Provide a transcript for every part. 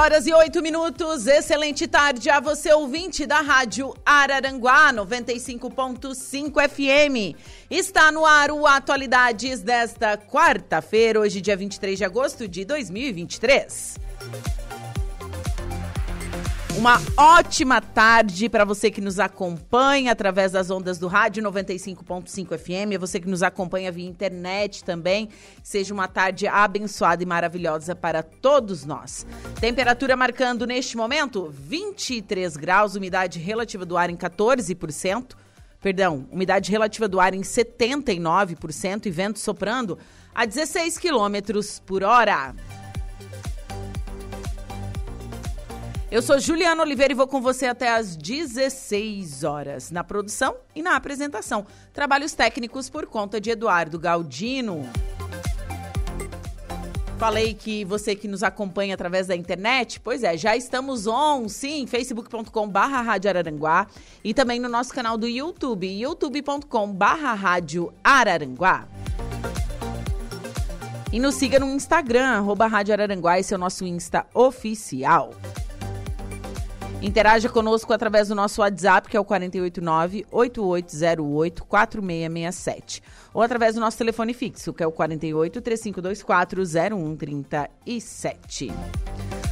Horas e oito minutos. Excelente tarde a você, ouvinte da Rádio Araranguá 95.5 FM. Está no ar o Atualidades desta quarta-feira, hoje, dia 23 de agosto de 2023. Uma ótima tarde para você que nos acompanha através das ondas do rádio 95.5 FM, você que nos acompanha via internet também. Seja uma tarde abençoada e maravilhosa para todos nós. Temperatura marcando neste momento 23 graus, umidade relativa do ar em 14%. Perdão, umidade relativa do ar em 79% e vento soprando a 16 quilômetros por hora. Eu sou Juliana Oliveira e vou com você até às 16 horas, na produção e na apresentação. Trabalhos técnicos por conta de Eduardo Galdino. Falei que você que nos acompanha através da internet, pois é, já estamos on, sim, facebook.com barra Rádio Araranguá e também no nosso canal do YouTube, youtube.com barra Rádio Araranguá. E nos siga no Instagram, arroba Rádio Araranguá, esse é o nosso Insta oficial. Interaja conosco através do nosso WhatsApp, que é o 489-8808-4667. Ou através do nosso telefone fixo, que é o 48-3524-0137.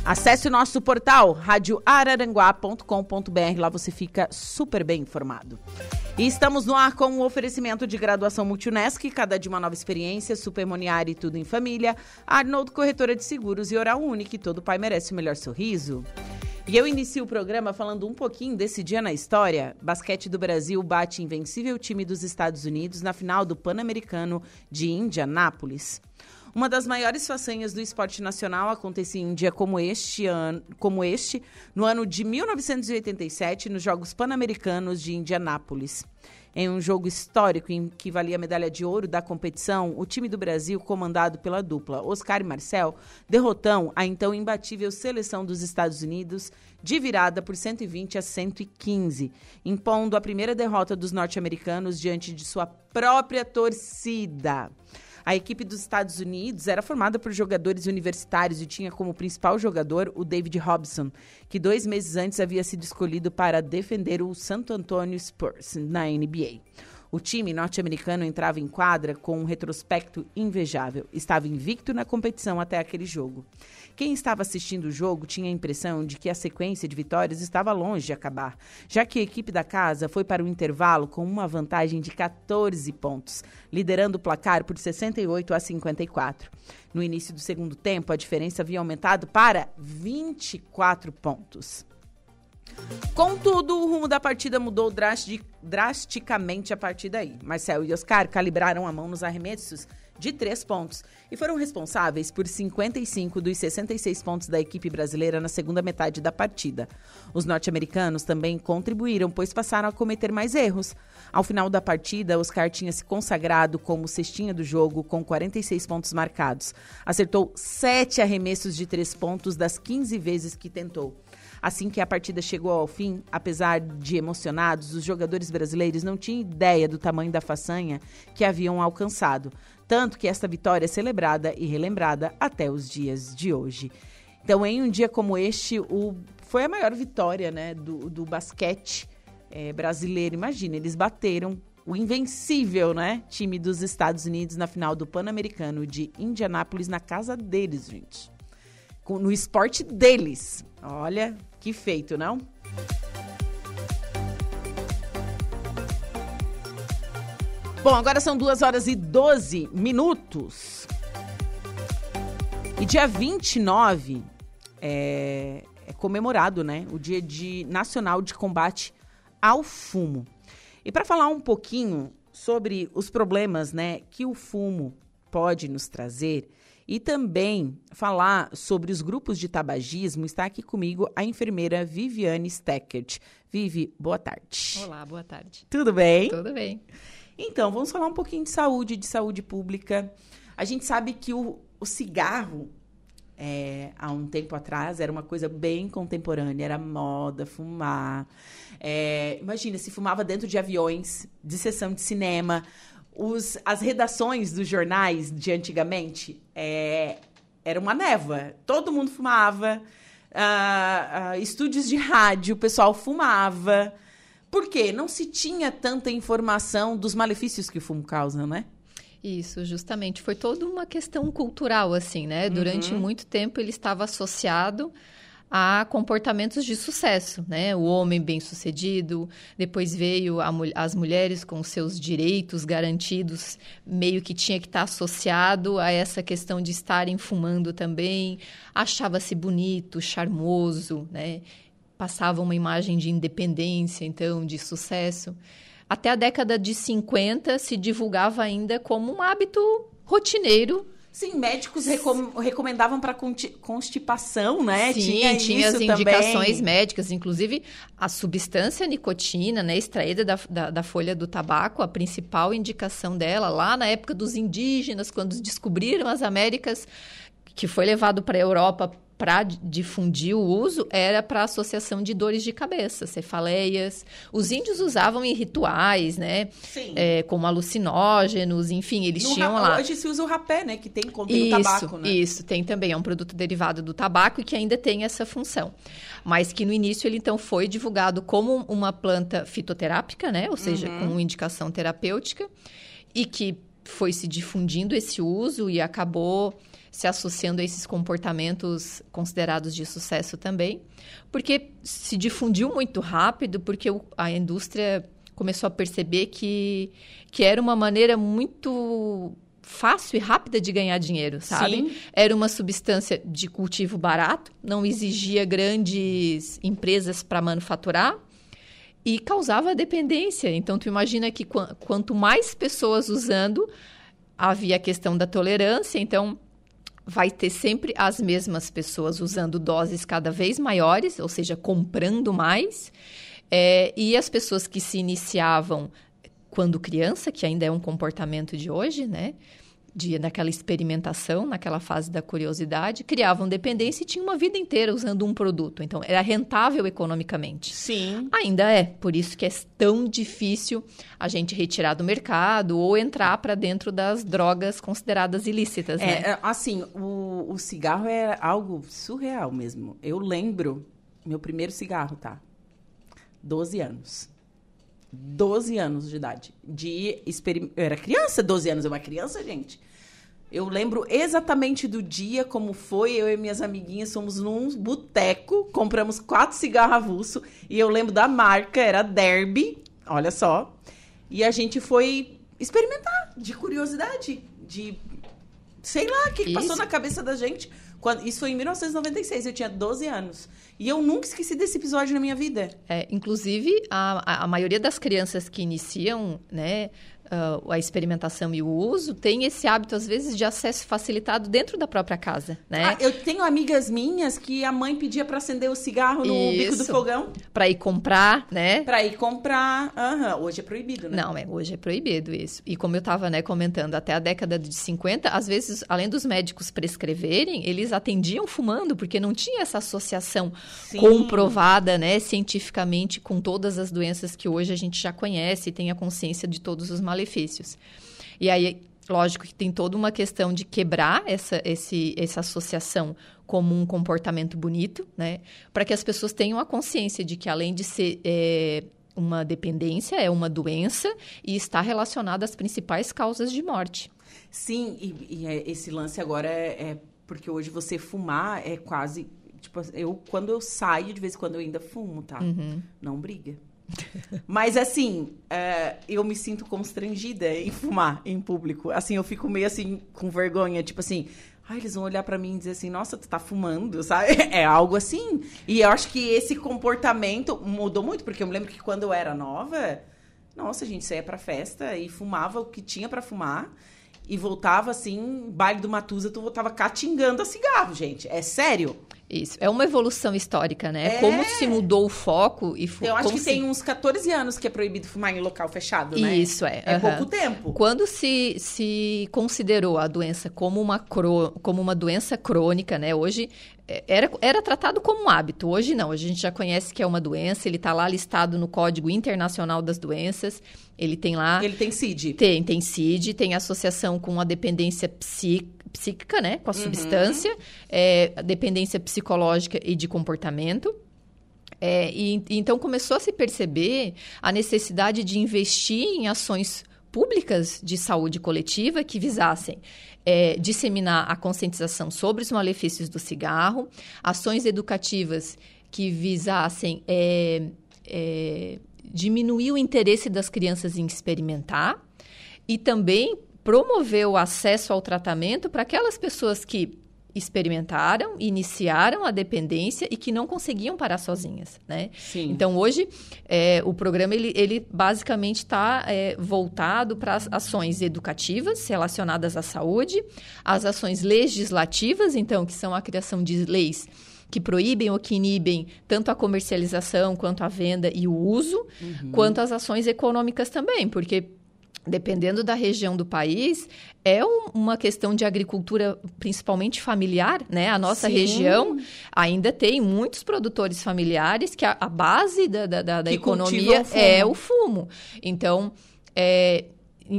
Acesse o nosso portal radioararanguá.com.br, lá você fica super bem informado. E estamos no ar com o um oferecimento de graduação Multunesc, cada de uma nova experiência, Supermoniária e tudo em família, Arnold Corretora de Seguros e Oral Unique, todo pai merece o melhor sorriso. E eu inicio o programa falando um pouquinho desse dia na história. Basquete do Brasil bate invencível time dos Estados Unidos na final do Pan-Americano de Indianápolis. Uma das maiores façanhas do esporte nacional acontecia em um dia como este, ano, como este no ano de 1987, nos Jogos Pan-Americanos de Indianápolis. Em um jogo histórico em que valia a medalha de ouro da competição, o time do Brasil, comandado pela dupla Oscar e Marcel, derrotou a então imbatível seleção dos Estados Unidos de virada por 120 a 115, impondo a primeira derrota dos norte-americanos diante de sua própria torcida. A equipe dos Estados Unidos era formada por jogadores universitários e tinha como principal jogador o David Robson, que dois meses antes havia sido escolhido para defender o Santo Antonio Spurs na NBA. O time norte-americano entrava em quadra com um retrospecto invejável. Estava invicto na competição até aquele jogo. Quem estava assistindo o jogo tinha a impressão de que a sequência de vitórias estava longe de acabar, já que a equipe da casa foi para o intervalo com uma vantagem de 14 pontos, liderando o placar por 68 a 54. No início do segundo tempo, a diferença havia aumentado para 24 pontos. Contudo, o rumo da partida mudou drasticamente a partir daí. Marcel e Oscar calibraram a mão nos arremessos de três pontos e foram responsáveis por 55 dos 66 pontos da equipe brasileira na segunda metade da partida. Os norte-americanos também contribuíram, pois passaram a cometer mais erros. Ao final da partida, Oscar tinha se consagrado como cestinha do jogo com 46 pontos marcados. Acertou sete arremessos de três pontos das 15 vezes que tentou. Assim que a partida chegou ao fim, apesar de emocionados, os jogadores brasileiros não tinham ideia do tamanho da façanha que haviam alcançado. Tanto que esta vitória é celebrada e relembrada até os dias de hoje. Então, em um dia como este, o, foi a maior vitória né, do, do basquete é, brasileiro. Imagina, eles bateram o invencível né, time dos Estados Unidos na final do Pan-Americano de Indianápolis, na casa deles, gente. No esporte deles. Olha, que feito, não? Bom, agora são 2 horas e 12 minutos. E dia 29 é, é comemorado, né? O Dia de Nacional de Combate ao Fumo. E para falar um pouquinho sobre os problemas, né, que o fumo pode nos trazer e também falar sobre os grupos de tabagismo, está aqui comigo a enfermeira Viviane Steckert. Vivi, boa tarde. Olá, boa tarde. Tudo bem? Tudo bem. Então, vamos falar um pouquinho de saúde, de saúde pública. A gente sabe que o, o cigarro, é, há um tempo atrás, era uma coisa bem contemporânea, era moda, fumar. É, imagina, se fumava dentro de aviões, de sessão de cinema. Os, as redações dos jornais de antigamente é, era uma névoa. Todo mundo fumava. Uh, uh, estúdios de rádio, o pessoal fumava. Por quê? Não se tinha tanta informação dos malefícios que o fumo causa, né? Isso, justamente. Foi toda uma questão cultural, assim, né? Durante uhum. muito tempo ele estava associado a comportamentos de sucesso, né? O homem bem-sucedido, depois veio a, as mulheres com seus direitos garantidos, meio que tinha que estar associado a essa questão de estarem fumando também. Achava-se bonito, charmoso, né? Passava uma imagem de independência, então, de sucesso. Até a década de 50 se divulgava ainda como um hábito rotineiro Sim, médicos recom recomendavam para constipação, né? Sim, tinha, tinha as indicações também. médicas, inclusive a substância nicotina, né, extraída da, da, da, folha do tabaco, a principal indicação dela, lá na época dos indígenas, quando descobriram as Américas, que foi levado para a Europa para difundir o uso era para associação de dores de cabeça, cefaleias. Os índios usavam em rituais, né? Sim. É, como alucinógenos, enfim, eles no tinham lá. Hoje se usa o rapé, né? Que tem contém tabaco, né? Isso, tem também. É um produto derivado do tabaco e que ainda tem essa função. Mas que no início ele então foi divulgado como uma planta fitoterápica, né? Ou seja, uhum. com indicação terapêutica e que foi se difundindo esse uso e acabou se associando a esses comportamentos considerados de sucesso também, porque se difundiu muito rápido, porque a indústria começou a perceber que, que era uma maneira muito fácil e rápida de ganhar dinheiro, sabe? Sim. Era uma substância de cultivo barato, não exigia grandes empresas para manufaturar e causava dependência. Então, tu imagina que qu quanto mais pessoas usando, havia a questão da tolerância, então vai ter sempre as mesmas pessoas usando doses cada vez maiores, ou seja, comprando mais, é, e as pessoas que se iniciavam quando criança, que ainda é um comportamento de hoje, né? De, naquela experimentação, naquela fase da curiosidade, criavam dependência e tinham uma vida inteira usando um produto. Então, era rentável economicamente. Sim. Ainda é. Por isso que é tão difícil a gente retirar do mercado ou entrar para dentro das drogas consideradas ilícitas, é, né? É, assim, o, o cigarro é algo surreal mesmo. Eu lembro meu primeiro cigarro, tá? 12 anos. 12 anos de idade. De experim... Eu era criança, 12 anos é uma criança, gente. Eu lembro exatamente do dia como foi. Eu e minhas amiguinhas fomos num boteco, compramos quatro cigarros avulso e eu lembro da marca, era Derby, olha só. E a gente foi experimentar de curiosidade, de sei lá o que, que passou na cabeça da gente. Quando, isso foi em 1996, eu tinha 12 anos. E eu nunca esqueci desse episódio na minha vida. É, inclusive, a, a maioria das crianças que iniciam, né, uh, a experimentação e o uso tem esse hábito, às vezes, de acesso facilitado dentro da própria casa, né? Ah, eu tenho amigas minhas que a mãe pedia para acender o cigarro no Isso. bico do fogão. Para ir comprar, né? Para ir comprar. Uhum. Hoje é proibido, né? Não, é, hoje é proibido isso. E como eu estava né, comentando, até a década de 50, às vezes, além dos médicos prescreverem, eles atendiam fumando, porque não tinha essa associação Sim. comprovada, né, cientificamente, com todas as doenças que hoje a gente já conhece e tem a consciência de todos os malefícios malefícios. E aí, lógico que tem toda uma questão de quebrar essa, esse, essa associação como um comportamento bonito, né? Para que as pessoas tenham a consciência de que, além de ser é, uma dependência, é uma doença e está relacionada às principais causas de morte. Sim, e, e é, esse lance agora é, é, porque hoje você fumar é quase. Tipo, eu, quando eu saio, de vez em quando eu ainda fumo, tá? Uhum. Não briga. Mas assim, é, eu me sinto constrangida em fumar em público. Assim, eu fico meio assim, com vergonha, tipo assim. Ai, eles vão olhar para mim e dizer assim, nossa, tu tá fumando, sabe? É algo assim. E eu acho que esse comportamento mudou muito, porque eu me lembro que quando eu era nova, nossa, a gente saía pra festa e fumava o que tinha para fumar. e voltava assim, baile do Matusa, tu voltava catingando a cigarro, gente. É sério? Isso, é uma evolução histórica, né? É. Como se mudou o foco e Eu acho que se... tem uns 14 anos que é proibido fumar em local fechado, né? Isso, é. É uhum. pouco tempo. Quando se, se considerou a doença como uma, cro... como uma doença crônica, né? Hoje é, era, era tratado como um hábito. Hoje não, a gente já conhece que é uma doença, ele está lá listado no Código Internacional das Doenças. Ele tem lá. Ele tem CID. Tem, tem CID, tem associação com a dependência psíquica psíquica, né? Com a uhum. substância, é, a dependência psicológica e de comportamento. É, e, então começou a se perceber a necessidade de investir em ações públicas de saúde coletiva que visassem é, disseminar a conscientização sobre os malefícios do cigarro, ações educativas que visassem é, é, diminuir o interesse das crianças em experimentar e também promover o acesso ao tratamento para aquelas pessoas que experimentaram, iniciaram a dependência e que não conseguiam parar sozinhas, né? Sim. Então hoje é, o programa ele, ele basicamente está é, voltado para as ações educativas relacionadas à saúde, as ações legislativas, então que são a criação de leis que proíbem ou que inibem tanto a comercialização quanto a venda e o uso, uhum. quanto as ações econômicas também, porque dependendo da região do país, é um, uma questão de agricultura principalmente familiar, né? A nossa Sim. região ainda tem muitos produtores familiares que a, a base da, da, da economia é o fumo. Então, é,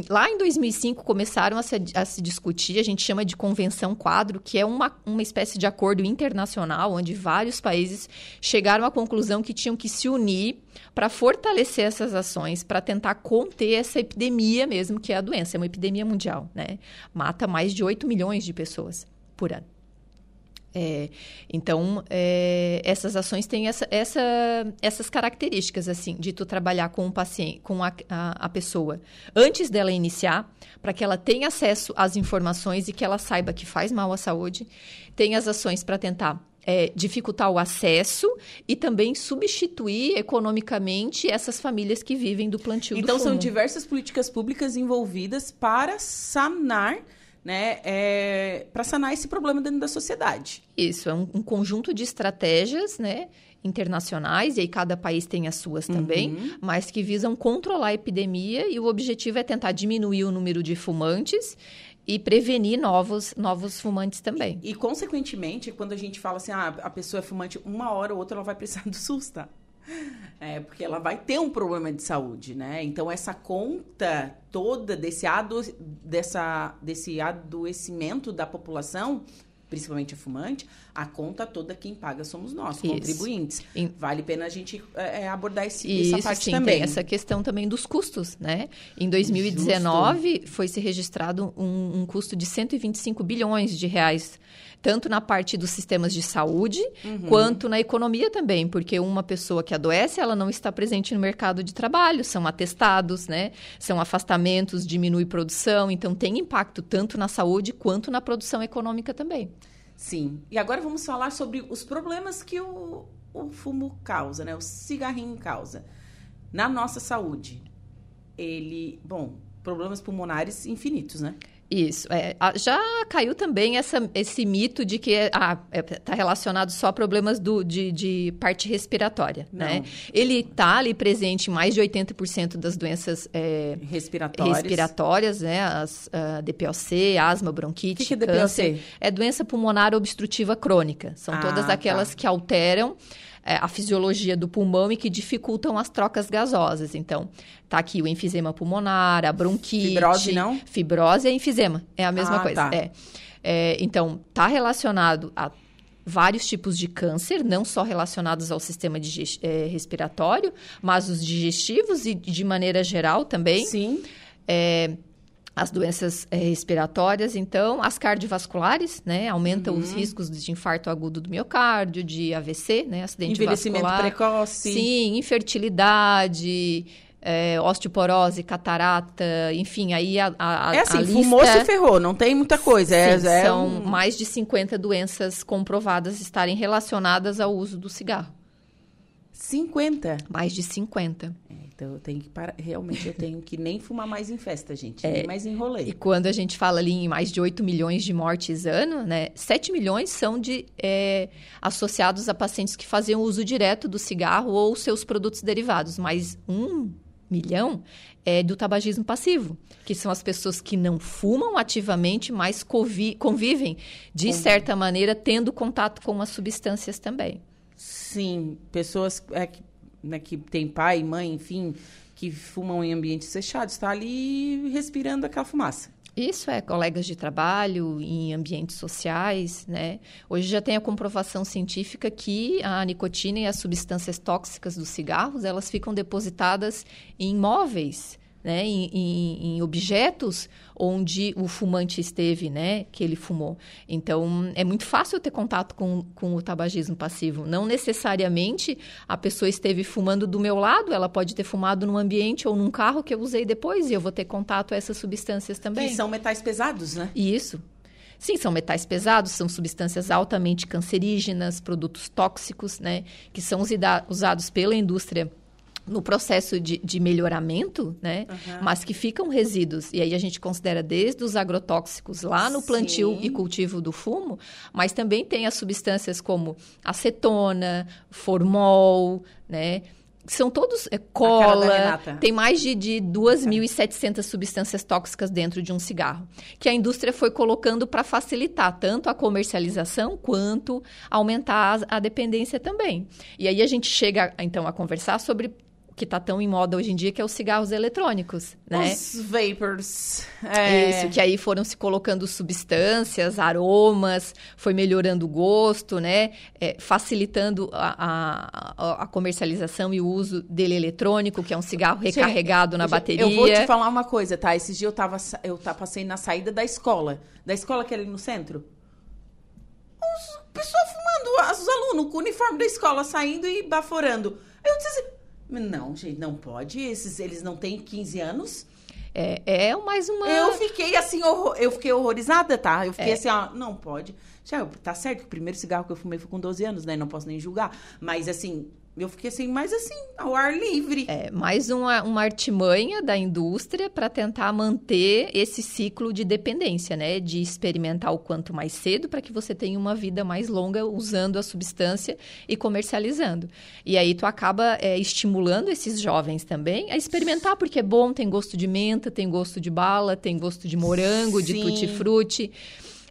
lá em 2005 começaram a se, a se, discutir, a gente chama de convenção quadro, que é uma, uma espécie de acordo internacional, onde vários países chegaram à conclusão que tinham que se unir para fortalecer essas ações, para tentar conter essa epidemia mesmo, que é a doença. É uma epidemia mundial, né? Mata mais de 8 milhões de pessoas por ano. É, então, é, essas ações têm essa, essa, essas características, assim, de tu trabalhar com o paciente, com a, a, a pessoa, antes dela iniciar, para que ela tenha acesso às informações e que ela saiba que faz mal à saúde. Tem as ações para tentar é, dificultar o acesso e também substituir economicamente essas famílias que vivem do plantio então, do fumo. Então, são diversas políticas públicas envolvidas para sanar né, é, para sanar esse problema dentro da sociedade. Isso, é um, um, conjunto de estratégias, né, internacionais, e aí cada país tem as suas também, uhum. mas que visam controlar a epidemia e o objetivo é tentar diminuir o número de fumantes e prevenir novos, novos fumantes também. E, e, consequentemente, quando a gente fala assim, ah, a pessoa é fumante, uma hora ou outra ela vai precisar do SUS, tá? É, porque ela vai ter um problema de saúde, né? Então, essa conta toda desse, ado, dessa, desse adoecimento da população, principalmente a fumante, a conta toda quem paga somos nós, Isso. contribuintes. Vale a pena a gente é, é abordar esse, Isso, essa parte sim, também. Tem essa questão também dos custos, né? Em 2019, Justo. foi se registrado um, um custo de 125 bilhões de reais tanto na parte dos sistemas de saúde, uhum. quanto na economia também, porque uma pessoa que adoece, ela não está presente no mercado de trabalho, são atestados, né? São afastamentos, diminui produção, então tem impacto tanto na saúde quanto na produção econômica também. Sim. E agora vamos falar sobre os problemas que o, o fumo causa, né? O cigarrinho causa na nossa saúde. Ele, bom, problemas pulmonares infinitos, né? Isso. É, já caiu também essa, esse mito de que está ah, é, tá relacionado só a problemas do, de, de parte respiratória. Né? Ele está ali presente em mais de 80% das doenças é, respiratórias, respiratórias né? As, a DPOC, asma, bronquite, que que é câncer. DPOC? É doença pulmonar obstrutiva crônica. São ah, todas aquelas tá. que alteram é, a fisiologia do pulmão e que dificultam as trocas gasosas. Então, tá aqui o enfisema pulmonar, a bronquite. Fibrose, não? Fibrose é enfisema, é a mesma ah, coisa. Tá. É. é. então, tá relacionado a vários tipos de câncer, não só relacionados ao sistema é, respiratório, mas os digestivos e de maneira geral também. Sim. É, as doenças é, respiratórias, então, as cardiovasculares, né? Aumentam uhum. os riscos de infarto agudo do miocárdio, de AVC, né? Acidente Envelhecimento vascular. precoce. Sim, infertilidade, é, osteoporose, catarata, enfim, aí a, a É assim, a fumou, se ferrou, não tem muita coisa. É, Sim, é, são um... mais de 50 doenças comprovadas estarem relacionadas ao uso do cigarro. 50? Mais de 50. É, então eu tenho que parar. Realmente eu tenho que nem fumar mais em festa, gente. É, nem mais em rolê. E quando a gente fala ali em mais de 8 milhões de mortes ano, né? 7 milhões são de é, associados a pacientes que faziam uso direto do cigarro ou seus produtos derivados. Mas um milhão é do tabagismo passivo, que são as pessoas que não fumam ativamente, mas convivem, de certa maneira, tendo contato com as substâncias também. Sim, pessoas é, que, né, que têm pai, mãe, enfim, que fumam em ambientes fechados, está ali respirando aquela fumaça. Isso é colegas de trabalho, em ambientes sociais, né? Hoje já tem a comprovação científica que a nicotina e as substâncias tóxicas dos cigarros, elas ficam depositadas em móveis, né, em, em, em, objetos onde o fumante esteve, né, que ele fumou. Então, é muito fácil ter contato com, com o tabagismo passivo. Não necessariamente a pessoa esteve fumando do meu lado, ela pode ter fumado num ambiente ou num carro que eu usei depois e eu vou ter contato a essas substâncias também. Que são metais pesados, né? Isso. Sim, são metais pesados, são substâncias altamente cancerígenas, produtos tóxicos, né, que são usados pela indústria no processo de, de melhoramento, né? Uhum. Mas que ficam resíduos. E aí a gente considera desde os agrotóxicos lá no plantio Sim. e cultivo do fumo, mas também tem as substâncias como acetona, formol, né? São todos é, cola, tem mais de, de 2.700 substâncias tóxicas dentro de um cigarro, que a indústria foi colocando para facilitar tanto a comercialização quanto aumentar a, a dependência também. E aí a gente chega, então, a conversar sobre que está tão em moda hoje em dia, que é os cigarros eletrônicos, né? Os vapors. É... Isso, que aí foram se colocando substâncias, aromas, foi melhorando o gosto, né? É, facilitando a, a, a, comercialização e o uso dele eletrônico, que é um cigarro recarregado na bateria. Eu vou te falar uma coisa, tá? Esses dias eu tava, eu tava passei na saída da escola. Da escola que é ali no centro. Os pessoal fumando, os alunos com o uniforme da escola saindo e baforando. Eu disse assim, não, gente, não pode. Esses, eles não têm 15 anos. É, é mais uma. Eu fiquei assim, horror... eu fiquei horrorizada, tá? Eu fiquei é. assim, ó, não pode. Já, tá certo que o primeiro cigarro que eu fumei foi com 12 anos, né? Não posso nem julgar. Mas assim, eu fiquei assim, mais assim, ao ar livre. É, mais uma, uma artimanha da indústria para tentar manter esse ciclo de dependência, né? De experimentar o quanto mais cedo para que você tenha uma vida mais longa usando a substância e comercializando. E aí tu acaba é, estimulando esses jovens também a experimentar, porque é bom, tem gosto de menta, tem gosto de bala, tem gosto de morango, Sim. de tutti-frutti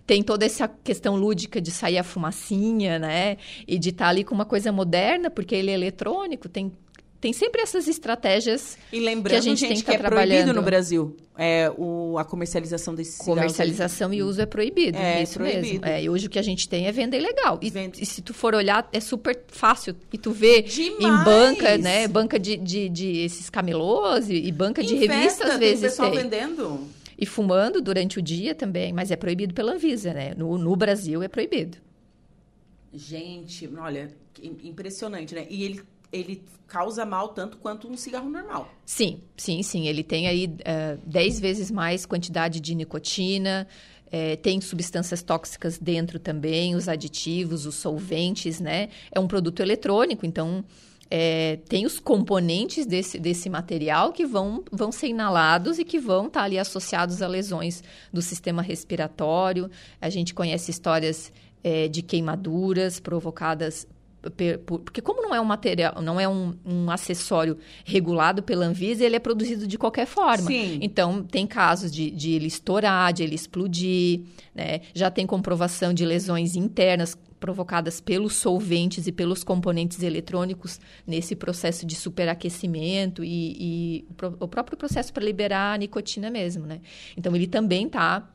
tem toda essa questão lúdica de sair a fumacinha, né? E de estar tá ali com uma coisa moderna, porque ele é eletrônico, tem tem sempre essas estratégias e lembrando, que a gente, gente tem que, que é proibido no Brasil é o, a comercialização desses comercialização e uso é proibido é isso proibido. mesmo é, e hoje o que a gente tem é venda ilegal e, e, se tu for olhar é super fácil e tu vê Demais. em banca né banca de, de, de esses camelôs e, e banca em de revista às vezes tem pessoal tem. vendendo e fumando durante o dia também, mas é proibido pela Anvisa, né? No, no Brasil é proibido. Gente, olha, impressionante, né? E ele, ele causa mal tanto quanto um cigarro normal. Sim, sim, sim. Ele tem aí uh, 10 vezes mais quantidade de nicotina, é, tem substâncias tóxicas dentro também, os aditivos, os solventes, né? É um produto eletrônico, então é, tem os componentes desse, desse material que vão, vão ser inalados e que vão estar tá ali associados a lesões do sistema respiratório. A gente conhece histórias é, de queimaduras provocadas porque como não é um material, não é um, um, acessório regulado pela Anvisa, ele é produzido de qualquer forma. Sim. Então, tem casos de, de ele estourar, de ele explodir, né? Já tem comprovação de lesões internas provocadas pelos solventes e pelos componentes eletrônicos nesse processo de superaquecimento e, e o próprio processo para liberar a nicotina mesmo, né? Então, ele também está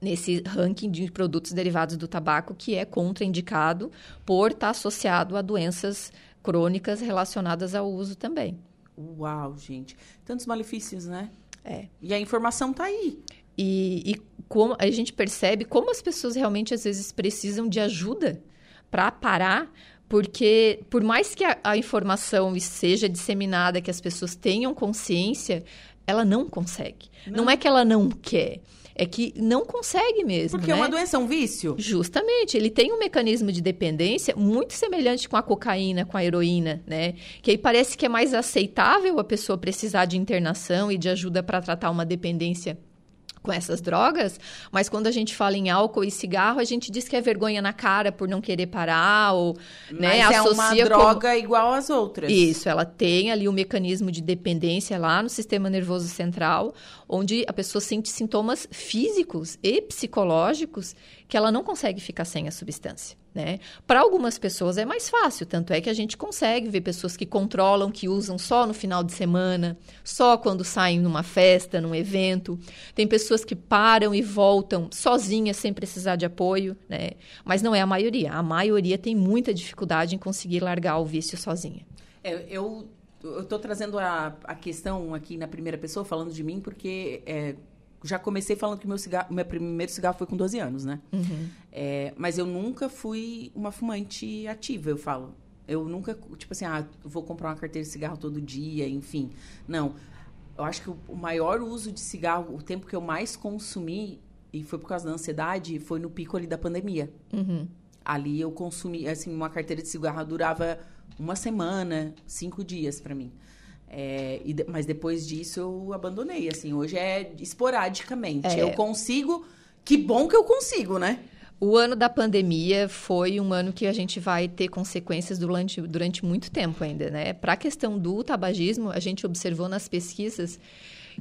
nesse ranking de produtos derivados do tabaco que é contraindicado por estar tá associado a doenças crônicas relacionadas ao uso também. Uau, gente. Tantos malefícios, né? É. E a informação está aí. E, e como a gente percebe como as pessoas realmente às vezes precisam de ajuda para parar, Porque, por mais que a, a informação seja disseminada, que as pessoas tenham consciência, ela não consegue. Não, não é que ela não quer é que não consegue mesmo. Porque né? é uma doença, é um vício. Justamente. Ele tem um mecanismo de dependência muito semelhante com a cocaína, com a heroína, né? Que aí parece que é mais aceitável a pessoa precisar de internação e de ajuda para tratar uma dependência com essas drogas, mas quando a gente fala em álcool e cigarro, a gente diz que é vergonha na cara por não querer parar ou, né, mas associa é uma droga como... igual às outras. Isso, ela tem ali o um mecanismo de dependência lá no sistema nervoso central, onde a pessoa sente sintomas físicos e psicológicos que ela não consegue ficar sem a substância. Né? Para algumas pessoas é mais fácil, tanto é que a gente consegue ver pessoas que controlam, que usam só no final de semana, só quando saem numa festa, num evento. Tem pessoas que param e voltam sozinhas, sem precisar de apoio, né? mas não é a maioria. A maioria tem muita dificuldade em conseguir largar o vício sozinha. É, eu estou trazendo a, a questão aqui na primeira pessoa, falando de mim, porque é, já comecei falando que meu cigarro, meu primeiro cigarro foi com 12 anos, né? Uhum. É, mas eu nunca fui uma fumante ativa, eu falo. Eu nunca, tipo assim, ah, vou comprar uma carteira de cigarro todo dia, enfim. Não. Eu acho que o maior uso de cigarro, o tempo que eu mais consumi, e foi por causa da ansiedade, foi no pico ali da pandemia. Uhum. Ali eu consumi, assim, uma carteira de cigarro durava uma semana, cinco dias para mim. É, e, mas depois disso eu abandonei, assim, hoje é esporadicamente. É. Eu consigo, que bom que eu consigo, né? O ano da pandemia foi um ano que a gente vai ter consequências durante, durante muito tempo ainda, né? Para a questão do tabagismo, a gente observou nas pesquisas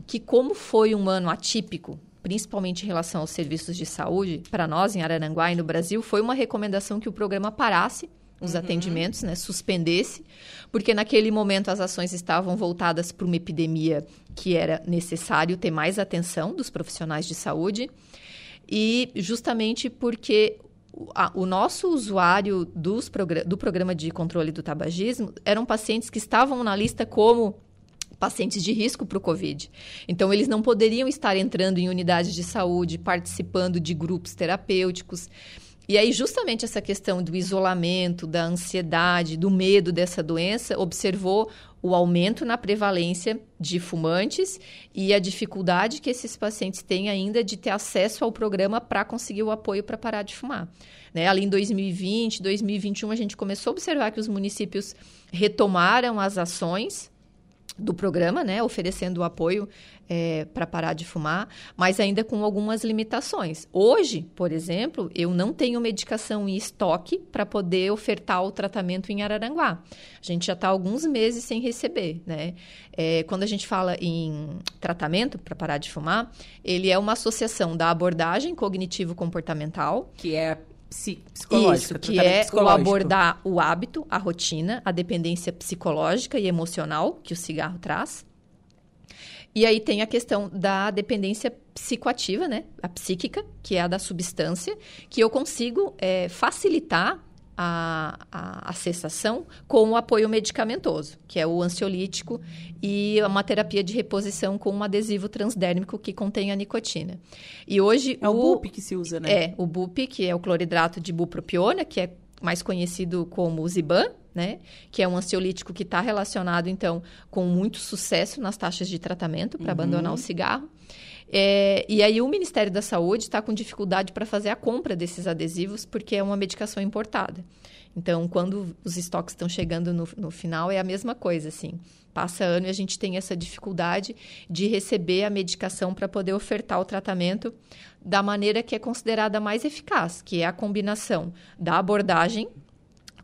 que como foi um ano atípico, principalmente em relação aos serviços de saúde, para nós em Araranguá e no Brasil, foi uma recomendação que o programa parasse os uhum. atendimentos, né, suspendesse, porque naquele momento as ações estavam voltadas para uma epidemia que era necessário ter mais atenção dos profissionais de saúde e justamente porque o nosso usuário dos do programa de controle do tabagismo eram pacientes que estavam na lista como pacientes de risco para o Covid. Então, eles não poderiam estar entrando em unidades de saúde, participando de grupos terapêuticos. E aí, justamente essa questão do isolamento, da ansiedade, do medo dessa doença, observou o aumento na prevalência de fumantes e a dificuldade que esses pacientes têm ainda de ter acesso ao programa para conseguir o apoio para parar de fumar. Né? Ali em 2020, 2021, a gente começou a observar que os municípios retomaram as ações do programa, né, oferecendo apoio é, para parar de fumar, mas ainda com algumas limitações. Hoje, por exemplo, eu não tenho medicação em estoque para poder ofertar o tratamento em Araranguá. A gente já está alguns meses sem receber, né? É, quando a gente fala em tratamento para parar de fumar, ele é uma associação da abordagem cognitivo-comportamental, que é psicológica. Isso, que é o abordar o hábito, a rotina, a dependência psicológica e emocional que o cigarro traz. E aí tem a questão da dependência psicoativa, né? A psíquica, que é a da substância, que eu consigo é, facilitar a, a, a cessação com o apoio medicamentoso, que é o ansiolítico e uma terapia de reposição com um adesivo transdérmico que contém a nicotina. E hoje é o, o BUP que se usa, né? É, o BUP, que é o cloridrato de bupropiona, que é mais conhecido como Ziban, né? Que é um ansiolítico que está relacionado, então, com muito sucesso nas taxas de tratamento para uhum. abandonar o cigarro. É, e aí o Ministério da Saúde está com dificuldade para fazer a compra desses adesivos porque é uma medicação importada. Então, quando os estoques estão chegando no, no final, é a mesma coisa, assim. Passa ano e a gente tem essa dificuldade de receber a medicação para poder ofertar o tratamento da maneira que é considerada mais eficaz, que é a combinação da abordagem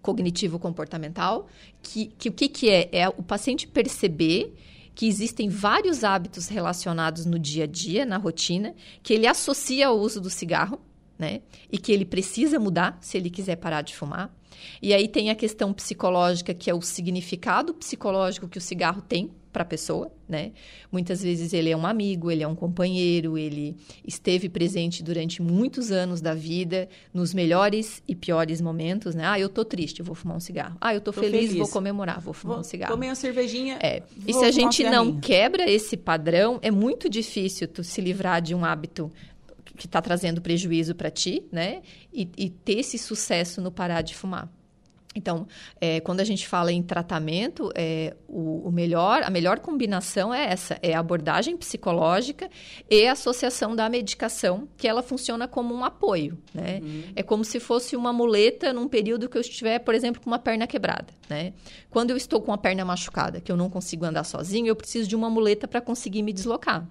cognitivo-comportamental, que, que o que, que é? É o paciente perceber que existem vários hábitos relacionados no dia a dia, na rotina, que ele associa ao uso do cigarro, né? E que ele precisa mudar se ele quiser parar de fumar. E aí tem a questão psicológica, que é o significado psicológico que o cigarro tem para a pessoa, né? Muitas vezes ele é um amigo, ele é um companheiro, ele esteve presente durante muitos anos da vida, nos melhores e piores momentos, né? Ah, eu tô triste, vou fumar um cigarro. Ah, eu tô, tô feliz, feliz, vou comemorar, vou fumar vou, um cigarro. Tomei uma cervejinha. É. E se a gente não quebra esse padrão, é muito difícil tu se livrar de um hábito que está trazendo prejuízo para ti, né? E, e ter esse sucesso no parar de fumar. Então, é, quando a gente fala em tratamento, é, o, o, melhor, a melhor combinação é essa: é a abordagem psicológica e a associação da medicação, que ela funciona como um apoio. Né? Uhum. É como se fosse uma muleta num período que eu estiver, por exemplo, com uma perna quebrada. Né? Quando eu estou com a perna machucada, que eu não consigo andar sozinho, eu preciso de uma muleta para conseguir me deslocar.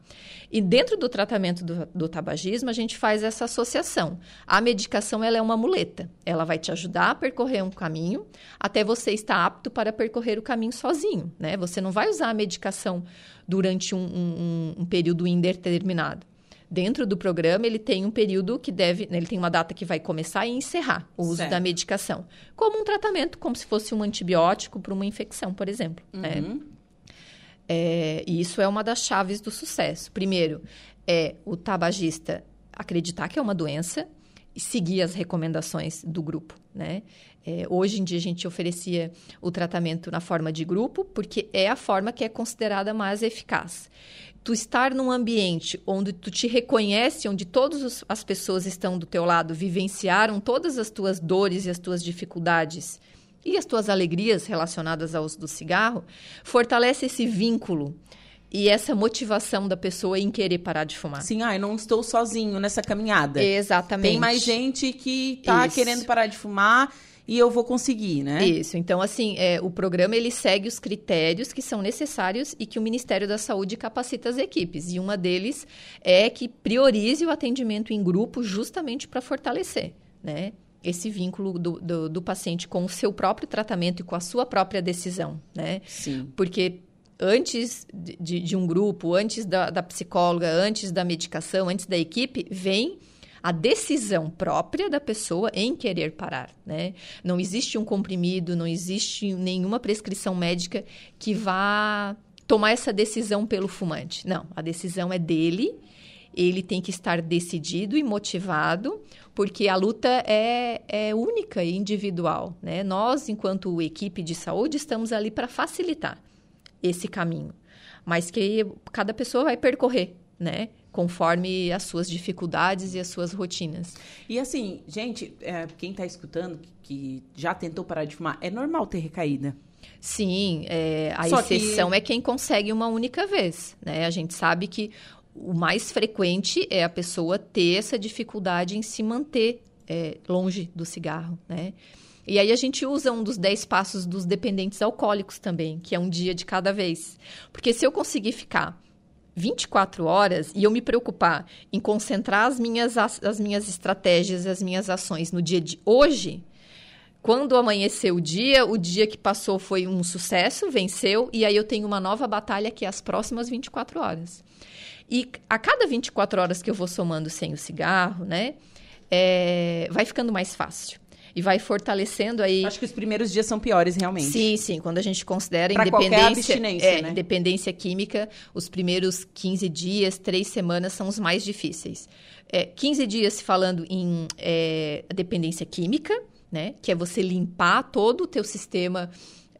E dentro do tratamento do, do tabagismo, a gente faz essa associação. A medicação ela é uma muleta. Ela vai te ajudar a percorrer um caminho até você estar apto para percorrer o caminho sozinho. Né? Você não vai usar a medicação durante um, um, um período indeterminado dentro do programa ele tem um período que deve, né, ele tem uma data que vai começar e encerrar o uso certo. da medicação, como um tratamento, como se fosse um antibiótico para uma infecção, por exemplo. Né? Uhum. Né? É, e isso é uma das chaves do sucesso. Primeiro, é o tabagista acreditar que é uma doença e seguir as recomendações do grupo, né? É, hoje em dia a gente oferecia o tratamento na forma de grupo, porque é a forma que é considerada mais eficaz. Tu estar num ambiente onde tu te reconhece, onde todas as pessoas estão do teu lado, vivenciaram todas as tuas dores e as tuas dificuldades e as tuas alegrias relacionadas ao uso do cigarro, fortalece esse vínculo e essa motivação da pessoa em querer parar de fumar. Sim, ah, eu não estou sozinho nessa caminhada. Exatamente. Tem mais gente que está querendo parar de fumar e eu vou conseguir, né? Isso. Então, assim, é, o programa ele segue os critérios que são necessários e que o Ministério da Saúde capacita as equipes. E uma deles é que priorize o atendimento em grupo justamente para fortalecer, né? esse vínculo do, do, do, paciente com o seu próprio tratamento e com a sua própria decisão, né? Sim. Porque antes de, de um grupo, antes da, da, psicóloga, antes da medicação, antes da equipe, vem a decisão própria da pessoa em querer parar, né? Não existe um comprimido, não existe nenhuma prescrição médica que vá tomar essa decisão pelo fumante. Não, a decisão é dele ele tem que estar decidido e motivado, porque a luta é, é única e individual. Né? Nós, enquanto equipe de saúde, estamos ali para facilitar esse caminho, mas que cada pessoa vai percorrer, né? Conforme as suas dificuldades e as suas rotinas. E assim, gente, é, quem está escutando, que já tentou parar de fumar, é normal ter recaída. Sim, é, a Só exceção que... é quem consegue uma única vez, né? A gente sabe que o mais frequente é a pessoa ter essa dificuldade em se manter é, longe do cigarro, né? E aí a gente usa um dos 10 passos dos dependentes alcoólicos também, que é um dia de cada vez. Porque se eu conseguir ficar 24 horas e eu me preocupar em concentrar as minhas, as minhas estratégias, as minhas ações no dia de hoje, quando amanhecer o dia, o dia que passou foi um sucesso, venceu, e aí eu tenho uma nova batalha que é as próximas 24 horas. E a cada 24 horas que eu vou somando sem o cigarro, né, é, vai ficando mais fácil. E vai fortalecendo aí. Acho que os primeiros dias são piores, realmente. Sim, sim. Quando a gente considera pra independência, é, né? independência química, os primeiros 15 dias, 3 semanas são os mais difíceis. É, 15 dias falando em é, dependência química, né? Que é você limpar todo o teu sistema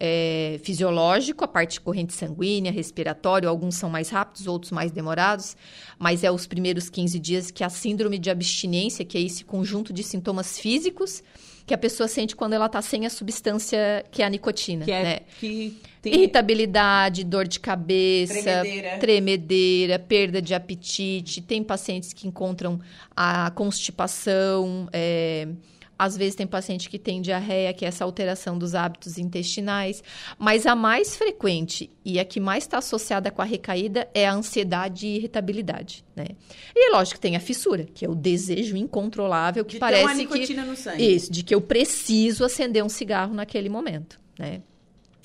é, fisiológico, a parte de corrente sanguínea, respiratório, alguns são mais rápidos, outros mais demorados, mas é os primeiros 15 dias que a síndrome de abstinência, que é esse conjunto de sintomas físicos que a pessoa sente quando ela está sem a substância que é a nicotina. Que é né? que tem... Irritabilidade, dor de cabeça, tremedeira. tremedeira. perda de apetite. Tem pacientes que encontram a constipação, é, às vezes tem paciente que tem diarreia, que é essa alteração dos hábitos intestinais. Mas a mais frequente e a que mais está associada com a recaída é a ansiedade e irritabilidade, né? E lógico que tem a fissura, que é o desejo incontrolável que de parece ter uma nicotina que no sangue. isso, de que eu preciso acender um cigarro naquele momento, né?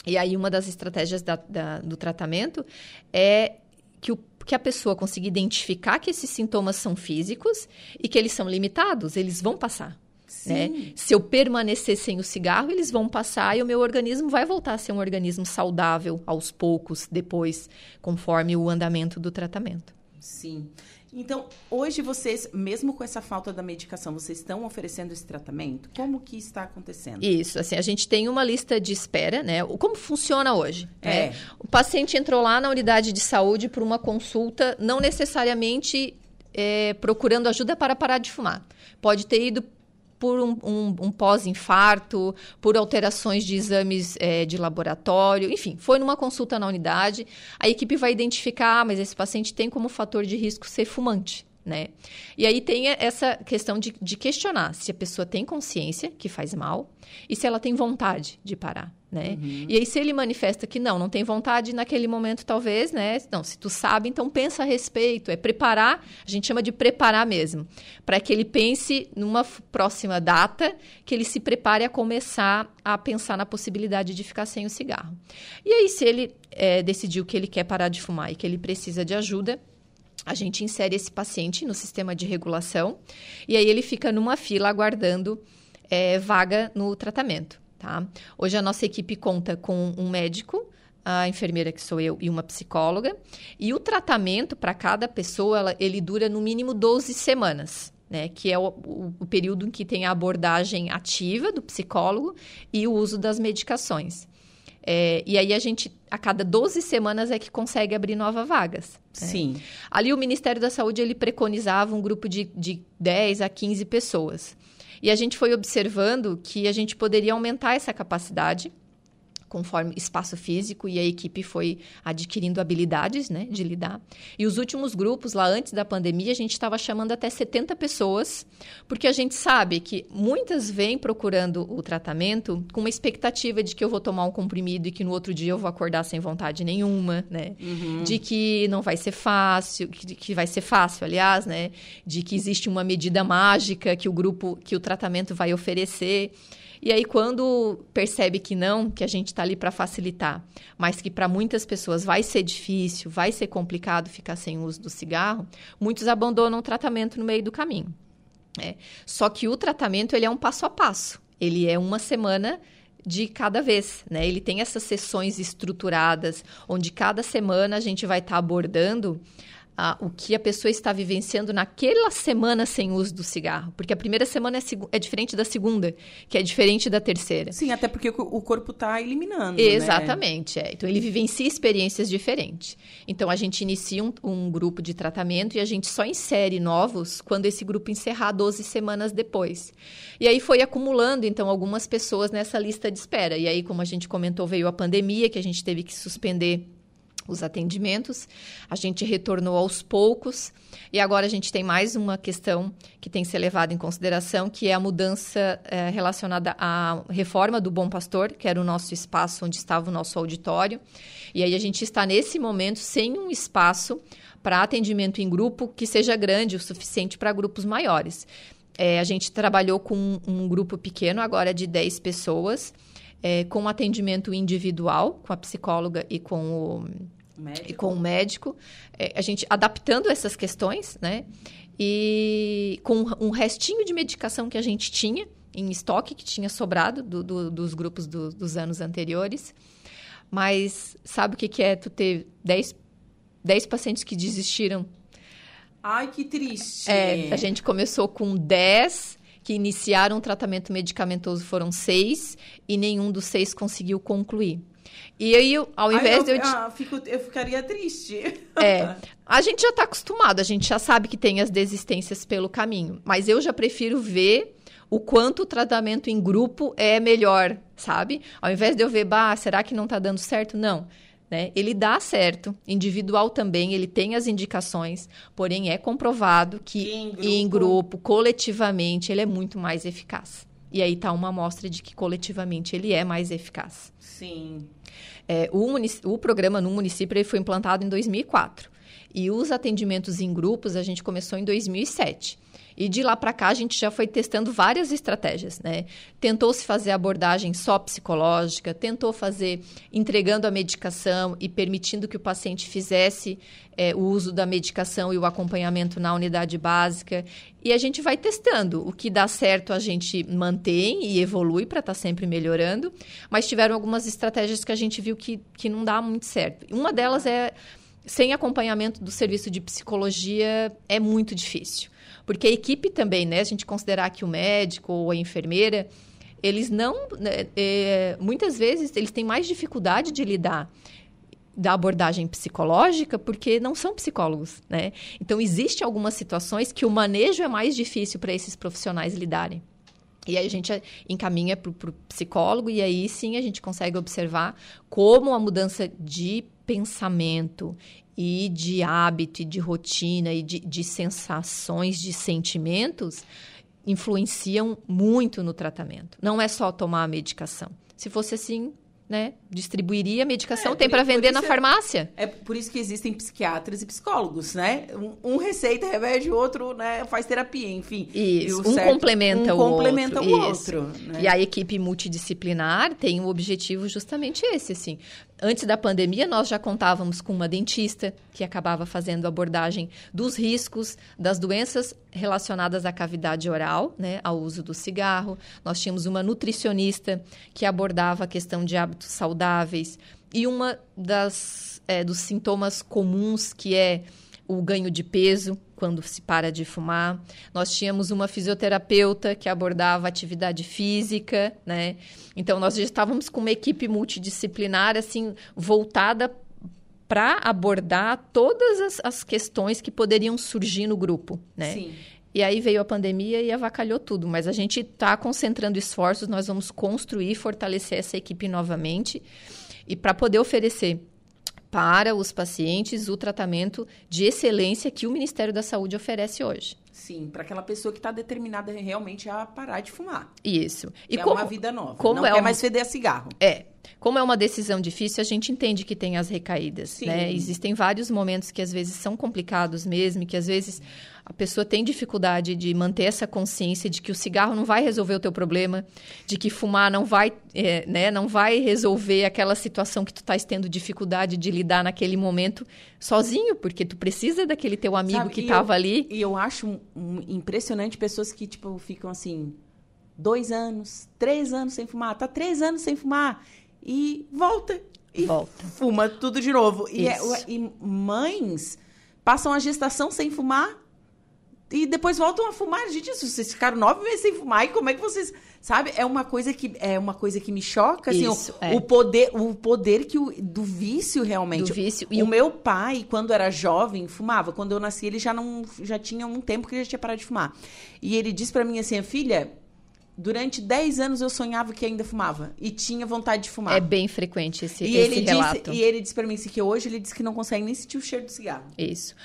E aí uma das estratégias da, da, do tratamento é que o que a pessoa consiga identificar que esses sintomas são físicos e que eles são limitados, eles vão passar. Né? Se eu permanecer sem o cigarro, eles vão passar e o meu organismo vai voltar a ser um organismo saudável aos poucos, depois, conforme o andamento do tratamento. Sim. Então, hoje vocês, mesmo com essa falta da medicação, vocês estão oferecendo esse tratamento? Como que está acontecendo? Isso, assim, a gente tem uma lista de espera, né? Como funciona hoje? É. Né? O paciente entrou lá na unidade de saúde por uma consulta, não necessariamente é, procurando ajuda para parar de fumar. Pode ter ido por um, um, um pós-infarto, por alterações de exames é, de laboratório, enfim, foi numa consulta na unidade. A equipe vai identificar, ah, mas esse paciente tem como fator de risco ser fumante. Né? E aí tem essa questão de, de questionar se a pessoa tem consciência que faz mal e se ela tem vontade de parar né? Uhum. E aí se ele manifesta que não, não tem vontade naquele momento talvez, né? Não, se tu sabe, então pensa a respeito, é preparar, a gente chama de preparar mesmo, para que ele pense numa próxima data, que ele se prepare a começar a pensar na possibilidade de ficar sem o cigarro. E aí se ele é, decidiu que ele quer parar de fumar e que ele precisa de ajuda, a gente insere esse paciente no sistema de regulação e aí ele fica numa fila aguardando é, vaga no tratamento. Tá? Hoje a nossa equipe conta com um médico, a enfermeira que sou eu e uma psicóloga. E o tratamento para cada pessoa, ela, ele dura no mínimo 12 semanas. Né, que é o, o, o, período em que tem a abordagem ativa do psicólogo e o uso das medicações. É, e aí a gente, a cada 12 semanas, é que consegue abrir novas vagas. Né? Sim. Ali o Ministério da Saúde, ele preconizava um grupo de, de 10 a 15 pessoas. E a gente foi observando que a gente poderia aumentar essa capacidade conforme espaço físico e a equipe foi adquirindo habilidades, né, de lidar. E os últimos grupos lá antes da pandemia, a gente estava chamando até 70 pessoas, porque a gente sabe que muitas vêm procurando o tratamento com uma expectativa de que eu vou tomar um comprimido e que no outro dia eu vou acordar sem vontade nenhuma, né? Uhum. De que não vai ser fácil, que, que vai ser fácil, aliás, né? De que existe uma medida mágica que o grupo, que o tratamento vai oferecer. E aí, quando percebe que não, que a gente está ali para facilitar, mas que para muitas pessoas vai ser difícil, vai ser complicado ficar sem o uso do cigarro, muitos abandonam o tratamento no meio do caminho. É. Só que o tratamento ele é um passo a passo. Ele é uma semana de cada vez, né? Ele tem essas sessões estruturadas, onde cada semana a gente vai estar tá abordando o que a pessoa está vivenciando naquela semana sem uso do cigarro. Porque a primeira semana é, é diferente da segunda, que é diferente da terceira. Sim, até porque o corpo está eliminando. Né? Exatamente. Né? É. Então, ele vivencia experiências diferentes. Então, a gente inicia um, um, grupo de tratamento e a gente só insere novos quando esse grupo encerrar 12 semanas depois. E aí foi acumulando, então, algumas pessoas nessa lista de espera. E aí, como a gente comentou, veio a pandemia, que a gente teve que suspender os atendimentos. A gente retornou aos poucos e agora a gente tem mais uma questão que tem que ser levada em consideração, que é a mudança é, relacionada à reforma do Bom Pastor, que era o nosso espaço onde estava o nosso auditório. E aí a gente está nesse momento sem um espaço para atendimento em grupo que seja grande o suficiente para grupos maiores. É, a gente trabalhou com um grupo pequeno, agora de 10 pessoas, é, com atendimento individual, com a psicóloga e com o médico. com o médico, é, a gente adaptando essas questões, né? E com um restinho de medicação que a gente tinha em estoque, que tinha sobrado do, do, dos grupos do, dos anos anteriores. Mas sabe o que, que é tu ter 10, 10 pacientes que desistiram? Ai, que triste! É, a gente começou com 10 que iniciaram o tratamento medicamentoso, foram seis, e nenhum dos seis conseguiu concluir. E aí, ao invés eu, de eu... Ah, fico, eu ficaria triste. É. A gente já está acostumado, a gente já sabe que tem as desistências pelo caminho. Mas eu já prefiro ver o quanto o tratamento em grupo é melhor, sabe? Ao invés de eu ver, bah, será que não está dando certo? Não. Né? Ele dá certo, individual também, ele tem as indicações, porém é comprovado que em grupo, em grupo coletivamente, ele é muito mais eficaz. E aí está uma amostra de que coletivamente ele é mais eficaz. Sim. É, o, o, programa no município foi implantado em 2004. E os atendimentos em grupos a gente começou em 2007. E de lá para cá a gente já foi testando várias estratégias, né? Tentou se fazer abordagem só psicológica, tentou fazer entregando a medicação e permitindo que o paciente fizesse é, o uso da medicação e o acompanhamento na unidade básica. E a gente vai testando. O que dá certo a gente mantém e evolui para estar tá sempre melhorando. Mas tiveram algumas estratégias que a gente viu que, que não dá muito certo. Uma delas é sem acompanhamento do serviço de psicologia é muito difícil. Porque a equipe também, né? A gente considerar que o médico ou a enfermeira, eles não. Né, é, muitas vezes, eles têm mais dificuldade de lidar da abordagem psicológica porque não são psicólogos, né? Então, existem algumas situações que o manejo é mais difícil para esses profissionais lidarem. E aí a gente encaminha para o psicólogo e aí sim a gente consegue observar como a mudança de pensamento e de hábito, e de rotina e de, de sensações, de sentimentos influenciam muito no tratamento. Não é só tomar a medicação. Se fosse assim, né, distribuiria a medicação, é, tem para vender na é, farmácia. É por isso que existem psiquiatras e psicólogos, né? Um, um receita remédio, o outro né, faz terapia, enfim. Isso, um certo, complementa um o complementa outro. o outro. Né? E a equipe multidisciplinar tem o objetivo justamente esse, assim. Antes da pandemia, nós já contávamos com uma dentista que acabava fazendo abordagem dos riscos das doenças relacionadas à cavidade oral, né, ao uso do cigarro. Nós tínhamos uma nutricionista que abordava a questão de hábitos saudáveis e uma das é, dos sintomas comuns que é o ganho de peso quando se para de fumar. Nós tínhamos uma fisioterapeuta que abordava atividade física, né? Então nós já estávamos com uma equipe multidisciplinar assim voltada para abordar todas as, as, questões que poderiam surgir no grupo, né? Sim. E aí veio a pandemia e avacalhou tudo, mas a gente está concentrando esforços, nós vamos construir, fortalecer essa equipe novamente e para poder oferecer para os pacientes o tratamento de excelência que o Ministério da Saúde oferece hoje. Sim, para aquela pessoa que está determinada realmente a parar de fumar. Isso. E é como, uma vida nova. Como não é quer uma... mais feder a cigarro. É. Como é uma decisão difícil, a gente entende que tem as recaídas, né? Existem vários momentos que às vezes são complicados mesmo, que às vezes a pessoa tem dificuldade de manter essa consciência de que o cigarro não vai resolver o teu problema, de que fumar não vai, é, né, não vai resolver aquela situação que tu estás tendo dificuldade de lidar naquele momento sozinho, porque tu precisa daquele teu amigo Sabe, que estava ali. E eu acho um, um, impressionante pessoas que tipo ficam assim dois anos, três anos sem fumar, tá três anos sem fumar e volta e volta. fuma tudo de novo. E, é, e mães passam a gestação sem fumar e depois voltam a fumar. Gente, vocês ficaram nove meses sem fumar, e como é que vocês. Sabe? É uma coisa que, é uma coisa que me choca, assim, Isso, o, é. o, poder, o poder que o, do vício realmente. Do vício. E o, o meu pai, quando era jovem, fumava. Quando eu nasci, ele já não já tinha um tempo que ele já tinha parado de fumar. E ele disse para mim assim, filha, durante 10 anos eu sonhava que ainda fumava e tinha vontade de fumar. É bem frequente esse, e esse ele relato. Disse, e ele disse para mim assim, que hoje ele disse que não consegue nem sentir o cheiro do cigarro. Isso.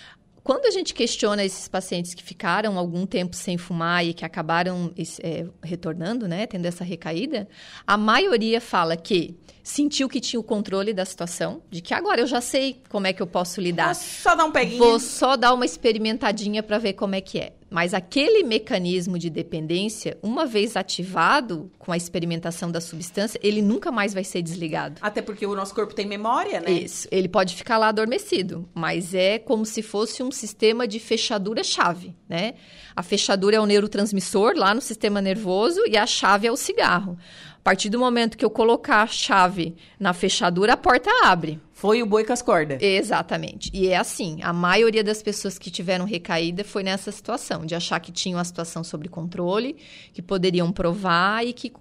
Quando a gente questiona esses pacientes que ficaram algum tempo sem fumar e que acabaram é, retornando, né, tendo essa recaída, a maioria fala que sentiu que tinha o controle da situação, de que agora eu já sei como é que eu posso lidar. Vou só dar um peguinho. Vou só dar uma experimentadinha para ver como é que é. Mas aquele mecanismo de dependência, uma vez ativado com a experimentação da substância, ele nunca mais vai ser desligado. Até porque o nosso corpo tem memória, né? Isso. Ele pode ficar lá adormecido, mas é como se fosse um sistema de fechadura-chave, né? A fechadura é o neurotransmissor lá no sistema nervoso e a chave é o cigarro. A partir do momento que eu colocar a chave na fechadura, a porta abre. Foi o boi com as cordas. Exatamente. E é assim, a maioria das pessoas que tiveram recaída foi nessa situação, de achar que tinham a situação sob controle, que poderiam provar e que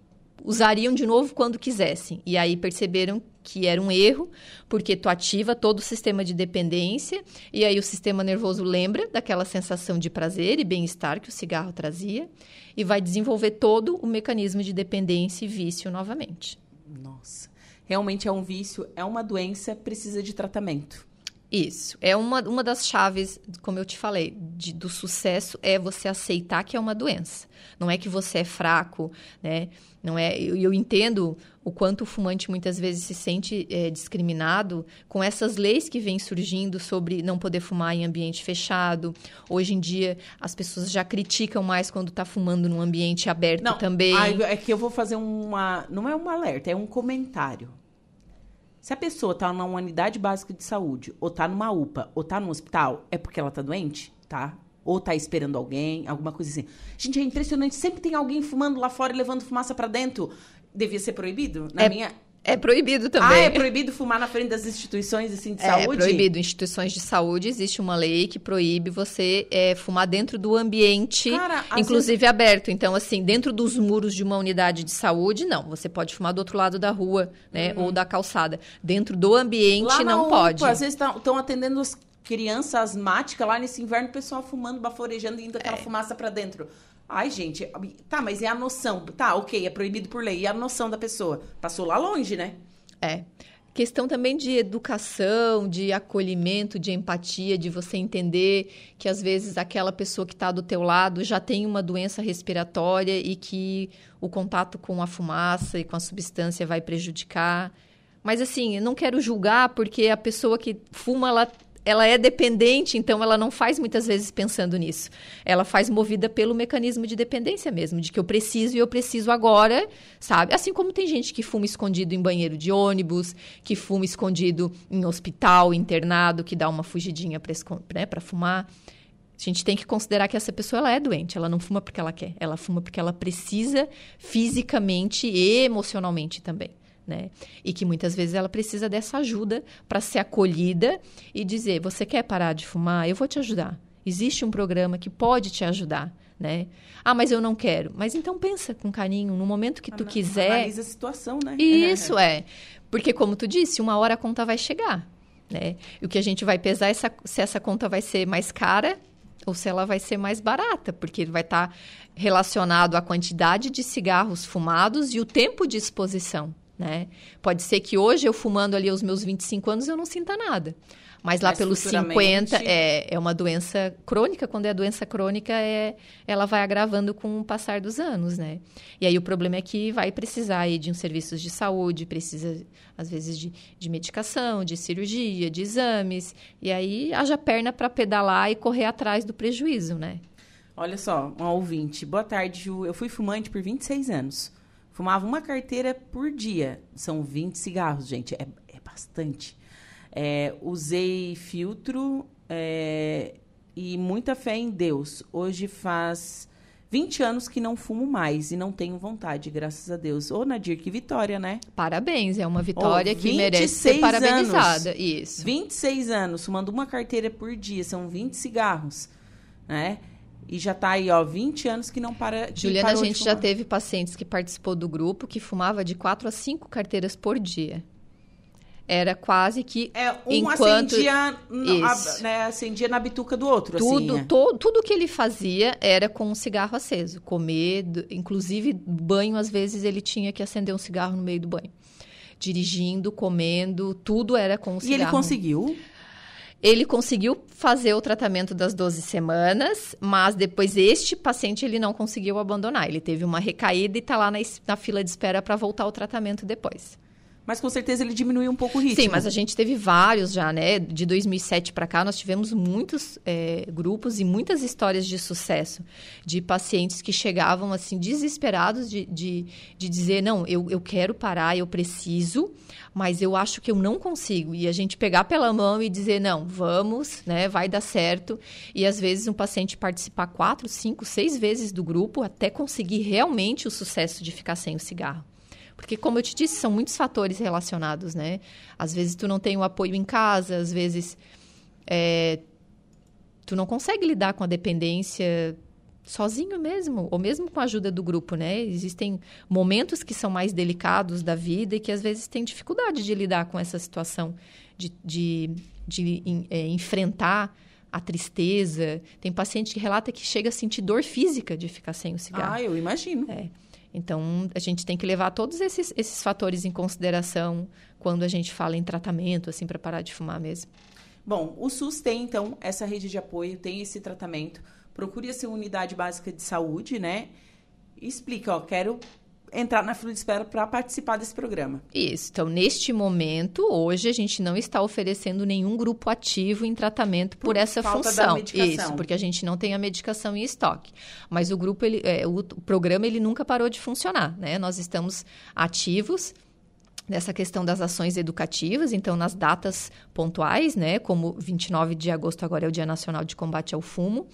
usariam de novo quando quisessem. E aí perceberam que era um erro, porque tu ativa todo o sistema de dependência e aí o sistema nervoso lembra daquela sensação de prazer e bem-estar que o cigarro trazia e vai desenvolver todo o mecanismo de dependência e vício novamente. Nossa. Realmente é um vício, é uma doença, precisa de tratamento. Isso. É uma, uma das chaves, como eu te falei, de, do sucesso é você aceitar que é uma doença. Não é que você é fraco, né? Não é. Eu, eu entendo o quanto o fumante muitas vezes se sente é, discriminado com essas leis que vêm surgindo sobre não poder fumar em ambiente fechado. Hoje em dia as pessoas já criticam mais quando está fumando num ambiente aberto não, também. É que eu vou fazer uma. Não é um alerta, é um comentário. Se a pessoa está numa unidade básica de saúde, ou está numa UPA, ou está num hospital, é porque ela está doente, tá? Ou está esperando alguém, alguma coisa assim. Gente, é impressionante. Sempre tem alguém fumando lá fora e levando fumaça para dentro. Devia ser proibido? Na é, minha é proibido também. Ah, é proibido fumar na frente das instituições assim, de é, saúde? É proibido. Instituições de saúde, existe uma lei que proíbe você é, fumar dentro do ambiente, Cara, inclusive vezes... aberto. Então, assim, dentro dos muros de uma unidade de saúde, não. Você pode fumar do outro lado da rua, né? Uhum. Ou da calçada. Dentro do ambiente, lá não UPA, pode. Às vezes estão atendendo as crianças asmáticas lá nesse inverno, o pessoal fumando, baforejando e indo aquela é. fumaça para dentro. Ai, gente, tá, mas é a noção. Tá, ok, é proibido por lei. E a noção da pessoa? Passou lá longe, né? É. Questão também de educação, de acolhimento, de empatia, de você entender que às vezes aquela pessoa que está do teu lado já tem uma doença respiratória e que o contato com a fumaça e com a substância vai prejudicar. Mas assim, eu não quero julgar porque a pessoa que fuma, ela ela é dependente, então ela não faz muitas vezes pensando nisso. Ela faz movida pelo mecanismo de dependência mesmo, de que eu preciso e eu preciso agora, sabe? Assim como tem gente que fuma escondido em banheiro de ônibus, que fuma escondido em hospital, internado, que dá uma fugidinha para né, fumar. A gente tem que considerar que essa pessoa ela é doente, ela não fuma porque ela quer, ela fuma porque ela precisa fisicamente e emocionalmente também né? E que muitas vezes ela precisa dessa ajuda para ser acolhida e dizer: você quer parar de fumar? Eu vou te ajudar. Existe um programa que pode te ajudar, né? Ah, mas eu não quero. Mas então pensa com carinho, no momento que tu quiser. Analisa a situação, né? Isso é, porque como tu disse, uma hora a conta vai chegar, né? E o que a gente vai pesar é se essa conta vai ser mais cara ou se ela vai ser mais barata, porque vai estar tá relacionado à quantidade de cigarros fumados e o tempo de exposição. Né? Pode ser que hoje, eu fumando ali aos meus 25 anos, eu não sinta nada. Mas lá Mas pelos 50 é, é uma doença crônica. Quando é doença crônica, é, ela vai agravando com o passar dos anos, né? E aí o problema é que vai precisar aí de um serviços de saúde, precisa, às vezes, de, de medicação, de cirurgia, de exames. E aí haja perna para pedalar e correr atrás do prejuízo, né? Olha só, um ouvinte. Boa tarde, Ju. Eu fui fumante por 26 anos. Fumava uma carteira por dia. São 20 cigarros, gente. É, é bastante. É, usei filtro é, e muita fé em Deus. Hoje faz 20 anos que não fumo mais e não tenho vontade, graças a Deus. Ô, Nadir, que vitória, né? Parabéns, é uma vitória oh, que merece ser parabenizada. Anos, Isso. 26 anos, fumando uma carteira por dia, são 20 cigarros, né? E já está aí, ó, 20 anos que não para de Juliana, a gente já teve pacientes que participou do grupo que fumava de 4 a 5 carteiras por dia. Era quase que é, um enquanto acendia, né, acendia na bituca do outro, tudo, assim. To, tudo que ele fazia era com um cigarro aceso, comer, inclusive banho às vezes ele tinha que acender um cigarro no meio do banho. Dirigindo, comendo, tudo era com um cigarro. E ele conseguiu? Ele conseguiu fazer o tratamento das 12 semanas, mas depois este paciente ele não conseguiu abandonar. Ele teve uma recaída e está lá na, na fila de espera para voltar ao tratamento depois. Mas com certeza ele diminuiu um pouco o ritmo. Sim, mas a gente teve vários já, né? De 2007 para cá, nós tivemos muitos é, grupos e muitas histórias de sucesso de pacientes que chegavam assim desesperados de, de, de dizer: não, eu, eu quero parar, eu preciso, mas eu acho que eu não consigo. E a gente pegar pela mão e dizer: não, vamos, né? Vai dar certo. E às vezes um paciente participar quatro, cinco, seis vezes do grupo até conseguir realmente o sucesso de ficar sem o cigarro. Porque, como eu te disse, são muitos fatores relacionados, né? Às vezes tu não tem o apoio em casa, às vezes é, tu não consegue lidar com a dependência sozinho mesmo, ou mesmo com a ajuda do grupo, né? Existem momentos que são mais delicados da vida e que às vezes tem dificuldade de lidar com essa situação, de, de, de é, enfrentar a tristeza. Tem paciente que relata que chega a sentir dor física de ficar sem o cigarro. Ah, eu imagino. É. Então, a gente tem que levar todos esses, esses fatores em consideração quando a gente fala em tratamento, assim, para parar de fumar mesmo. Bom, o SUS tem, então, essa rede de apoio, tem esse tratamento. Procure a sua unidade básica de saúde, né? Explica, ó, quero entrar na fila de espera para participar desse programa. Isso. Então, neste momento, hoje, a gente não está oferecendo nenhum grupo ativo em tratamento por, por essa função. Isso, porque a gente não tem a medicação em estoque. Mas o grupo, ele, é, o programa, ele nunca parou de funcionar, né? Nós estamos ativos nessa questão das ações educativas, então nas datas pontuais, né, como 29 de agosto agora é o Dia Nacional de Combate ao Fumo.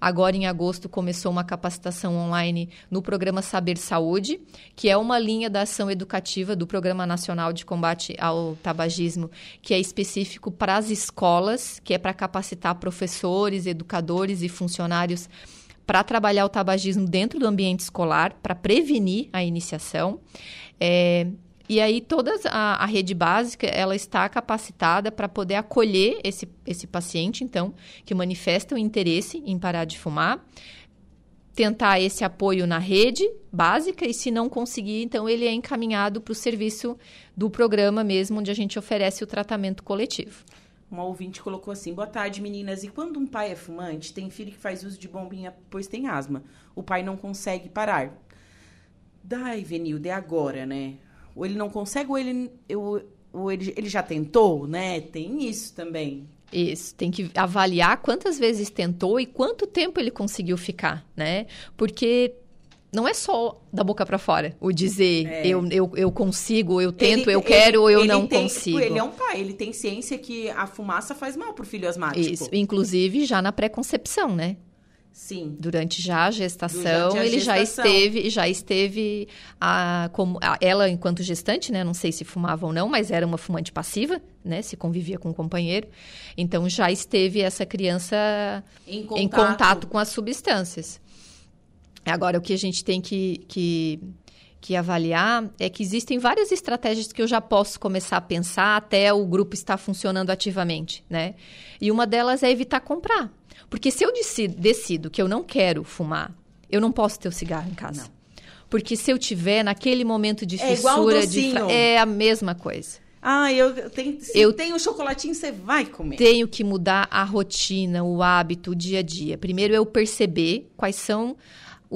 Agora em agosto começou uma capacitação online no programa Saber Saúde, que é uma linha da ação educativa do Programa Nacional de Combate ao Tabagismo, que é específico para as escolas, que é para capacitar professores, educadores e funcionários para trabalhar o tabagismo dentro do ambiente escolar, para prevenir a iniciação. É, e aí toda a, a, rede básica ela está capacitada para poder acolher esse, esse paciente, então, que manifesta o interesse em parar de fumar, tentar esse apoio na rede básica e se não conseguir, então ele é encaminhado para o serviço do programa mesmo, onde a gente oferece o tratamento coletivo. Uma ouvinte colocou assim: Boa tarde, meninas. E quando um pai é fumante, tem filho que faz uso de bombinha pois tem asma. O pai não consegue parar. Dai, Venilde, é agora, né? Ou ele não consegue, ou ele, eu, ou ele, ele já tentou, né? Tem isso também. Isso, tem que avaliar quantas vezes tentou e quanto tempo ele conseguiu ficar, né? Porque não é só da boca para fora o dizer é. eu, eu, eu consigo, eu tento, ele, eu quero ou eu não tem, consigo. Ele é um pai, ele tem ciência que a fumaça faz mal pro filho asmático. Isso, inclusive já na pré-concepção, né? Sim. Durante já a gestação, ele gestação. já esteve, já esteve a, como a, ela enquanto gestante, né? Não sei se fumava ou não, mas era uma fumante passiva, né? Se convivia com o companheiro. Então já esteve essa criança em contato, em contato com as substâncias. Agora o que a gente tem que, que que avaliar é que existem várias estratégias que eu já posso começar a pensar até o grupo estar funcionando ativamente, né? E uma delas é evitar comprar. Porque se eu decido, decido que eu não quero fumar, eu não posso ter o cigarro em casa. Não. Porque se eu tiver naquele momento de é fissura, de é a mesma coisa. Ah, eu tenho, se eu tenho chocolatinho, você vai comer. Tenho que mudar a rotina, o hábito, o dia a dia. Primeiro eu perceber quais são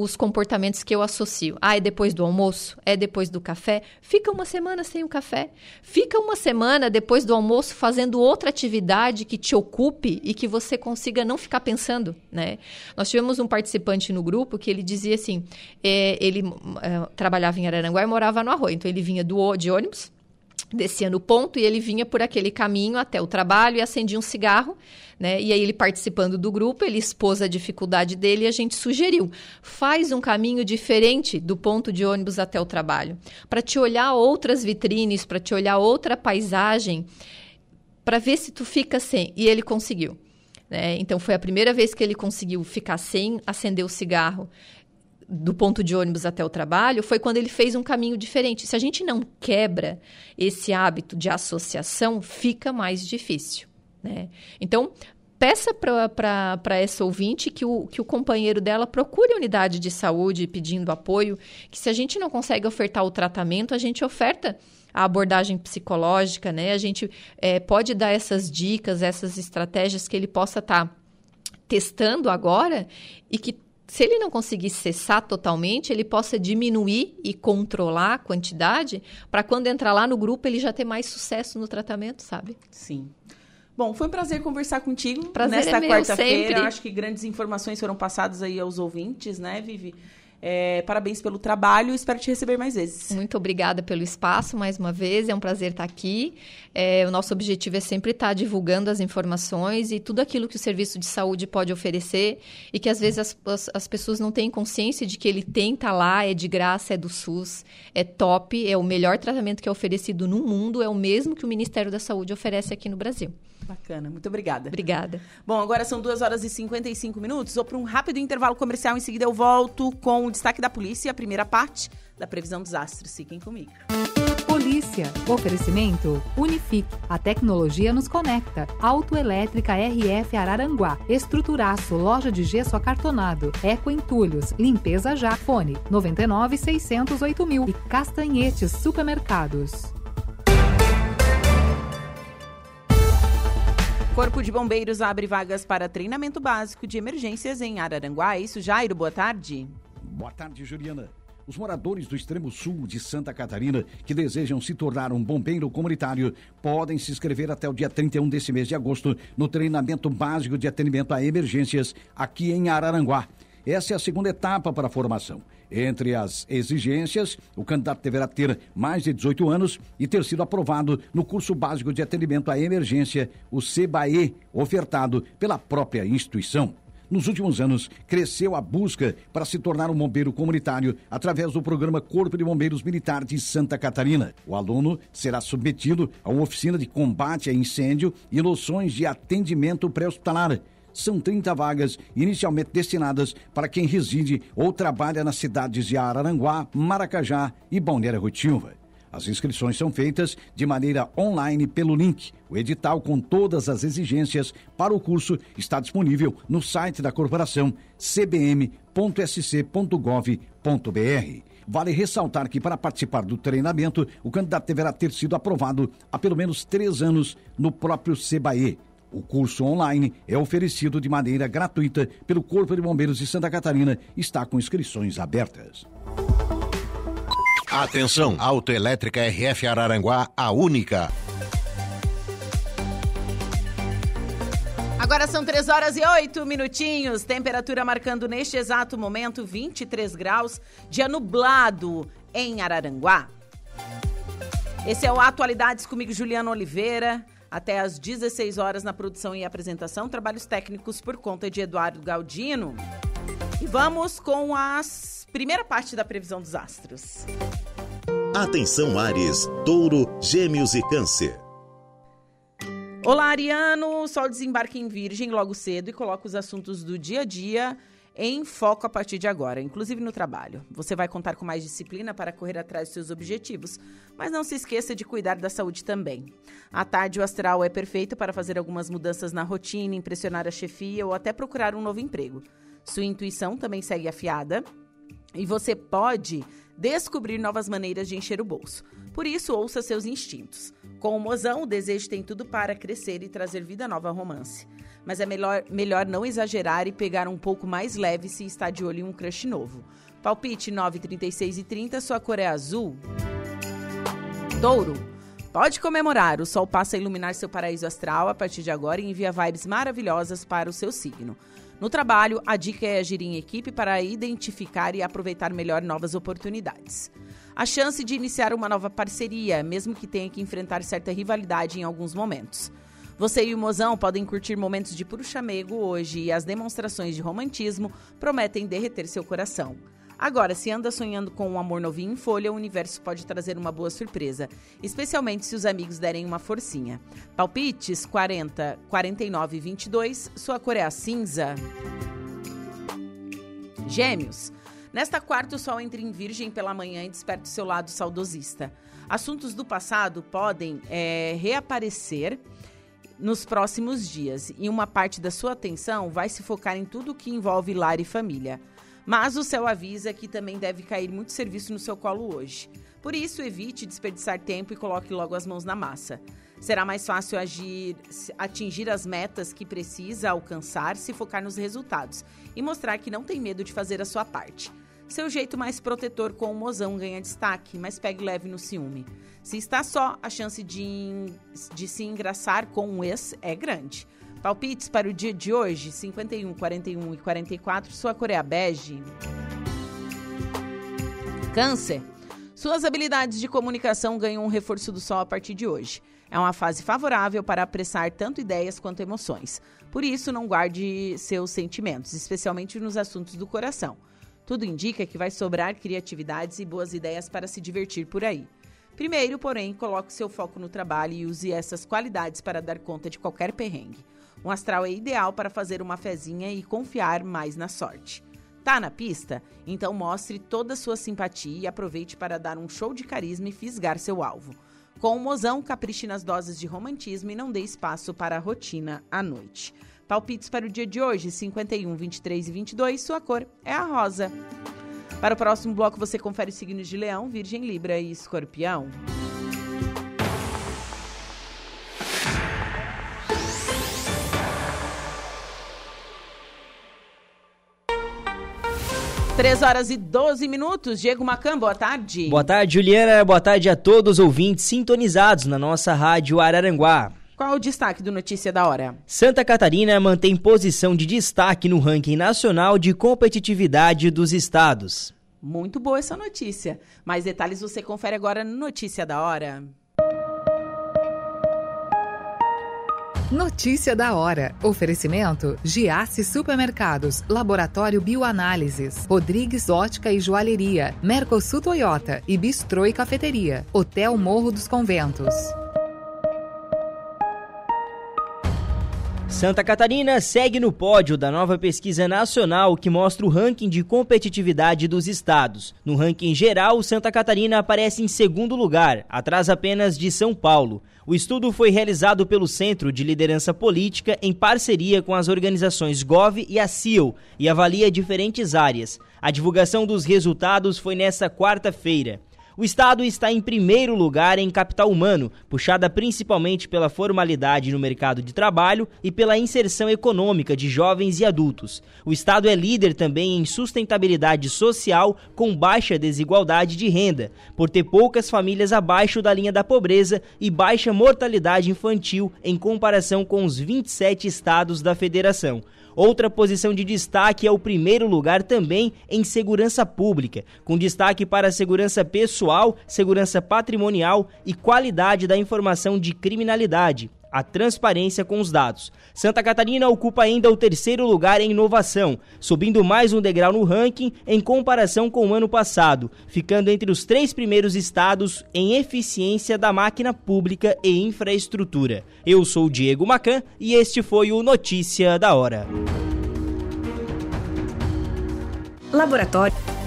os comportamentos que eu associo. Ah, é depois do almoço? É depois do café? Fica uma semana sem o café. Fica uma semana depois do almoço fazendo outra atividade que te ocupe e que você consiga não ficar pensando, né? Nós tivemos um participante no grupo que ele dizia assim, é, ele é, trabalhava em Araranguá e morava no Arroio. Então, ele vinha do, de ônibus, descia no ponto e ele vinha por aquele caminho até o trabalho e acendia um cigarro, né? E aí ele participando do grupo, ele expôs a dificuldade dele e a gente sugeriu: faz um caminho diferente do ponto de ônibus até o trabalho, para te olhar outras vitrines, para te olhar outra paisagem, para ver se tu fica sem. E ele conseguiu. Né? Então foi a primeira vez que ele conseguiu ficar sem acender o cigarro do ponto de ônibus até o trabalho foi quando ele fez um caminho diferente. Se a gente não quebra esse hábito de associação, fica mais difícil. Né? Então, peça para essa ouvinte que o, que o companheiro dela procure a unidade de saúde pedindo apoio, que se a gente não consegue ofertar o tratamento, a gente oferta a abordagem psicológica, né? A gente é, pode dar essas dicas, essas estratégias que ele possa estar tá testando agora e que se ele não conseguir cessar totalmente, ele possa diminuir e controlar a quantidade para quando entrar lá no grupo ele já ter mais sucesso no tratamento, sabe? Sim. Bom, foi um prazer conversar contigo prazer nesta é quarta-feira. Acho que grandes informações foram passadas aí aos ouvintes, né, Vivi? É, parabéns pelo trabalho, espero te receber mais vezes. Muito obrigada pelo espaço mais uma vez, é um prazer estar aqui. É, o nosso objetivo é sempre estar divulgando as informações e tudo aquilo que o serviço de saúde pode oferecer e que às vezes as, as, as pessoas não têm consciência de que ele tem, tá lá, é de graça, é do SUS, é top, é o melhor tratamento que é oferecido no mundo, é o mesmo que o Ministério da Saúde oferece aqui no Brasil. Bacana, muito obrigada. Obrigada. Bom, agora são 2 horas e 55 minutos. Vou para um rápido intervalo comercial. Em seguida, eu volto com o destaque da polícia, a primeira parte da previsão dos astros. Fiquem comigo. Polícia. Oferecimento Unifique. A tecnologia nos conecta. Autoelétrica RF Araranguá. Estruturaço. Loja de gesso acartonado. Eco Entulhos. Limpeza já. Fone 99 608 mil. E Castanhetes Supermercados. Corpo de Bombeiros abre vagas para treinamento básico de emergências em Araranguá. É isso, Jairo? Boa tarde. Boa tarde, Juliana. Os moradores do extremo sul de Santa Catarina que desejam se tornar um bombeiro comunitário podem se inscrever até o dia 31 desse mês de agosto no treinamento básico de atendimento a emergências aqui em Araranguá. Essa é a segunda etapa para a formação. Entre as exigências, o candidato deverá ter mais de 18 anos e ter sido aprovado no curso básico de atendimento à emergência, o CBAE, ofertado pela própria instituição. Nos últimos anos, cresceu a busca para se tornar um bombeiro comunitário através do programa Corpo de Bombeiros Militar de Santa Catarina. O aluno será submetido a uma oficina de combate a incêndio e noções de atendimento pré-hospitalar são 30 vagas inicialmente destinadas para quem reside ou trabalha nas cidades de Araranguá, Maracajá e Balneário Rotilva. As inscrições são feitas de maneira online pelo link. O edital com todas as exigências para o curso está disponível no site da corporação cbm.sc.gov.br. Vale ressaltar que, para participar do treinamento, o candidato deverá ter sido aprovado há pelo menos três anos no próprio CBAE. O curso online é oferecido de maneira gratuita pelo Corpo de Bombeiros de Santa Catarina e está com inscrições abertas. Atenção, Autoelétrica RF Araranguá, a única. Agora são 3 horas e 8 minutinhos. Temperatura marcando neste exato momento 23 graus, dia nublado em Araranguá. Esse é o Atualidades comigo, Juliana Oliveira. Até às 16 horas na produção e apresentação, trabalhos técnicos por conta de Eduardo Galdino. E vamos com a primeira parte da previsão dos astros. Atenção, Ares, Touro, Gêmeos e Câncer. Olá, Ariano! O Sol desembarca em Virgem logo cedo e coloca os assuntos do dia a dia em foco a partir de agora, inclusive no trabalho. Você vai contar com mais disciplina para correr atrás dos seus objetivos, mas não se esqueça de cuidar da saúde também. À tarde, o astral é perfeito para fazer algumas mudanças na rotina, impressionar a chefia ou até procurar um novo emprego. Sua intuição também segue afiada e você pode descobrir novas maneiras de encher o bolso. Por isso, ouça seus instintos. Com o mozão, o desejo tem tudo para crescer e trazer vida nova ao romance. Mas é melhor, melhor não exagerar e pegar um pouco mais leve se está de olho em um crush novo. Palpite 9, 36 e 30, sua cor é azul. Touro. Pode comemorar, o sol passa a iluminar seu paraíso astral a partir de agora e envia vibes maravilhosas para o seu signo. No trabalho, a dica é agir em equipe para identificar e aproveitar melhor novas oportunidades. A chance de iniciar uma nova parceria, mesmo que tenha que enfrentar certa rivalidade em alguns momentos. Você e o mozão podem curtir momentos de puro chamego hoje e as demonstrações de romantismo prometem derreter seu coração. Agora, se anda sonhando com um amor novinho em folha, o universo pode trazer uma boa surpresa, especialmente se os amigos derem uma forcinha. Palpites 40, 49 e 22, sua cor é a cinza. Gêmeos. Nesta quarta, o Sol entra em Virgem pela manhã e desperta o seu lado saudosista. Assuntos do passado podem é, reaparecer nos próximos dias e uma parte da sua atenção vai se focar em tudo que envolve lar e família. Mas o céu avisa que também deve cair muito serviço no seu colo hoje. Por isso, evite desperdiçar tempo e coloque logo as mãos na massa. Será mais fácil agir, atingir as metas que precisa alcançar se focar nos resultados e mostrar que não tem medo de fazer a sua parte. Seu jeito mais protetor com o mozão ganha destaque, mas pegue leve no ciúme. Se está só, a chance de, de se engraçar com um ex é grande. Palpites para o dia de hoje: 51, 41 e 44. Sua cor é bege. Câncer. Suas habilidades de comunicação ganham um reforço do sol a partir de hoje. É uma fase favorável para apressar tanto ideias quanto emoções. Por isso, não guarde seus sentimentos, especialmente nos assuntos do coração. Tudo indica que vai sobrar criatividades e boas ideias para se divertir por aí. Primeiro, porém, coloque seu foco no trabalho e use essas qualidades para dar conta de qualquer perrengue. Um astral é ideal para fazer uma fezinha e confiar mais na sorte. Tá na pista? Então mostre toda a sua simpatia e aproveite para dar um show de carisma e fisgar seu alvo. Com o mozão, capriche nas doses de romantismo e não dê espaço para a rotina à noite. Palpites para o dia de hoje, 51, 23 e 22, sua cor é a rosa. Para o próximo bloco, você confere os signos de Leão, Virgem, Libra e Escorpião. Três horas e 12 minutos. Diego Macan, boa tarde. Boa tarde, Juliana. Boa tarde a todos os ouvintes sintonizados na nossa rádio Araranguá. Qual é o destaque do Notícia da Hora? Santa Catarina mantém posição de destaque no ranking nacional de competitividade dos estados. Muito boa essa notícia. Mais detalhes você confere agora no Notícia da Hora. Notícia da hora. Oferecimento: Giasse Supermercados, Laboratório Bioanálises, Rodrigues Ótica e Joalheria, Mercosul Toyota e Bistrô e Cafeteria, Hotel Morro dos Conventos. Santa Catarina segue no pódio da nova pesquisa nacional que mostra o ranking de competitividade dos estados. No ranking geral, Santa Catarina aparece em segundo lugar, atrás apenas de São Paulo. O estudo foi realizado pelo Centro de Liderança Política em parceria com as organizações Gov e a CIO e avalia diferentes áreas. A divulgação dos resultados foi nesta quarta-feira. O estado está em primeiro lugar em capital humano, puxada principalmente pela formalidade no mercado de trabalho e pela inserção econômica de jovens e adultos. O estado é líder também em sustentabilidade social com baixa desigualdade de renda, por ter poucas famílias abaixo da linha da pobreza e baixa mortalidade infantil em comparação com os 27 estados da federação. Outra posição de destaque é o primeiro lugar também em segurança pública, com destaque para a segurança pessoal, segurança patrimonial e qualidade da informação de criminalidade a transparência com os dados. Santa Catarina ocupa ainda o terceiro lugar em inovação, subindo mais um degrau no ranking em comparação com o ano passado, ficando entre os três primeiros estados em eficiência da máquina pública e infraestrutura. Eu sou Diego Macan e este foi o Notícia da Hora. Laboratório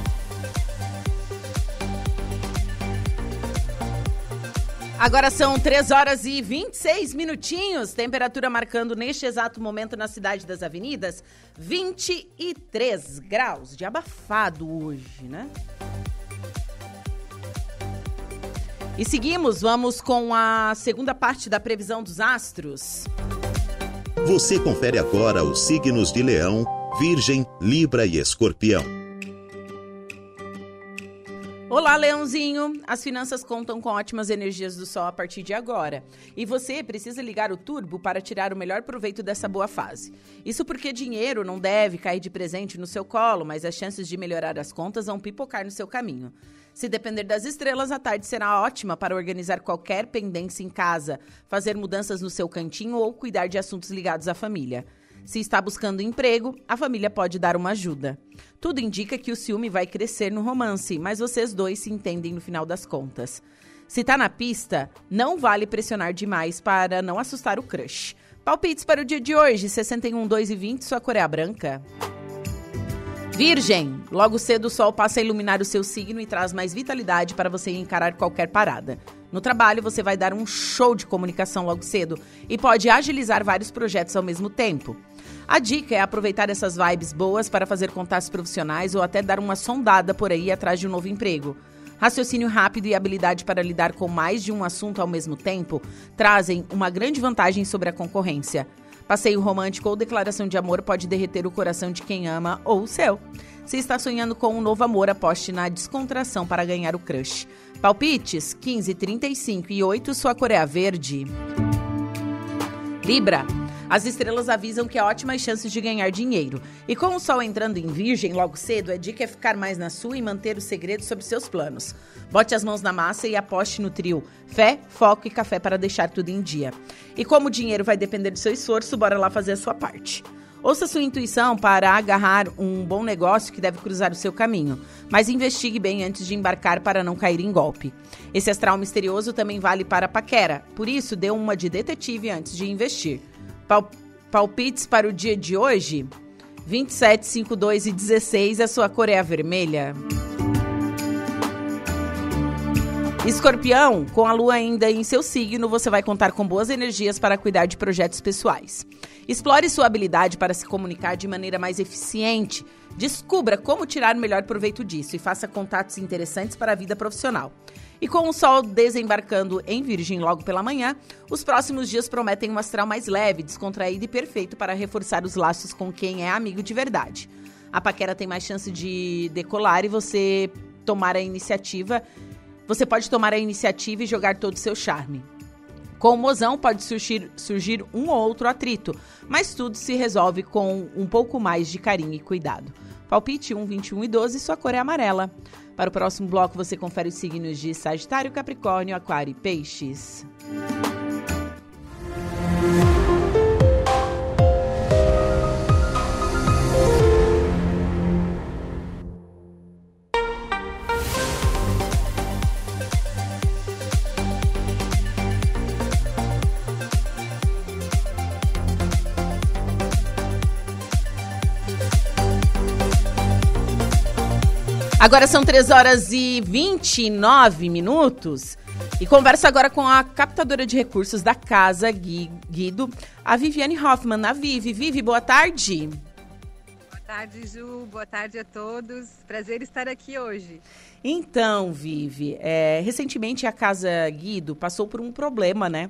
Agora são 3 horas e 26 minutinhos. Temperatura marcando neste exato momento na cidade das avenidas 23 graus de abafado hoje, né? E seguimos, vamos com a segunda parte da previsão dos astros. Você confere agora os signos de Leão, Virgem, Libra e Escorpião. Olá, Leãozinho! As finanças contam com ótimas energias do sol a partir de agora. E você precisa ligar o turbo para tirar o melhor proveito dessa boa fase. Isso porque dinheiro não deve cair de presente no seu colo, mas as chances de melhorar as contas vão pipocar no seu caminho. Se depender das estrelas, a tarde será ótima para organizar qualquer pendência em casa, fazer mudanças no seu cantinho ou cuidar de assuntos ligados à família. Se está buscando emprego, a família pode dar uma ajuda. Tudo indica que o ciúme vai crescer no romance, mas vocês dois se entendem no final das contas. Se tá na pista, não vale pressionar demais para não assustar o crush. Palpites para o dia de hoje, 61, 2 e 20, sua cor é branca. Virgem, logo cedo o sol passa a iluminar o seu signo e traz mais vitalidade para você encarar qualquer parada. No trabalho, você vai dar um show de comunicação logo cedo e pode agilizar vários projetos ao mesmo tempo. A dica é aproveitar essas vibes boas para fazer contatos profissionais ou até dar uma sondada por aí atrás de um novo emprego. Raciocínio rápido e habilidade para lidar com mais de um assunto ao mesmo tempo trazem uma grande vantagem sobre a concorrência. Passeio romântico ou declaração de amor pode derreter o coração de quem ama ou o seu. Se está sonhando com um novo amor, aposte na descontração para ganhar o crush. Palpites 15, 35 e 8, sua cor é verde. Libra. As estrelas avisam que há ótimas chances de ganhar dinheiro. E com o sol entrando em virgem logo cedo, a dica é ficar mais na sua e manter o segredo sobre seus planos. Bote as mãos na massa e aposte no trio fé, foco e café para deixar tudo em dia. E como o dinheiro vai depender do seu esforço, bora lá fazer a sua parte. Ouça sua intuição para agarrar um bom negócio que deve cruzar o seu caminho, mas investigue bem antes de embarcar para não cair em golpe. Esse astral misterioso também vale para a paquera, por isso dê uma de detetive antes de investir. Pal palpites para o dia de hoje? 27, 5, 2 e 16, a sua cor é a vermelha. Escorpião, com a lua ainda em seu signo, você vai contar com boas energias para cuidar de projetos pessoais. Explore sua habilidade para se comunicar de maneira mais eficiente. Descubra como tirar o melhor proveito disso e faça contatos interessantes para a vida profissional. E com o sol desembarcando em Virgem logo pela manhã, os próximos dias prometem um astral mais leve, descontraído e perfeito para reforçar os laços com quem é amigo de verdade. A paquera tem mais chance de decolar e você tomar a iniciativa. Você pode tomar a iniciativa e jogar todo o seu charme. Com o mozão pode surgir, surgir um ou outro atrito, mas tudo se resolve com um pouco mais de carinho e cuidado. Palpite 1, 21 e 12, sua cor é amarela. Para o próximo bloco, você confere os signos de Sagitário, Capricórnio, Aquário e Peixes. Agora são 3 horas e 29 minutos. E converso agora com a captadora de recursos da Casa Guido, a Viviane Hoffman. A Vivi. Vivi, boa tarde. Boa tarde, Ju. Boa tarde a todos. Prazer estar aqui hoje. Então, Vivi, é, recentemente a Casa Guido passou por um problema, né?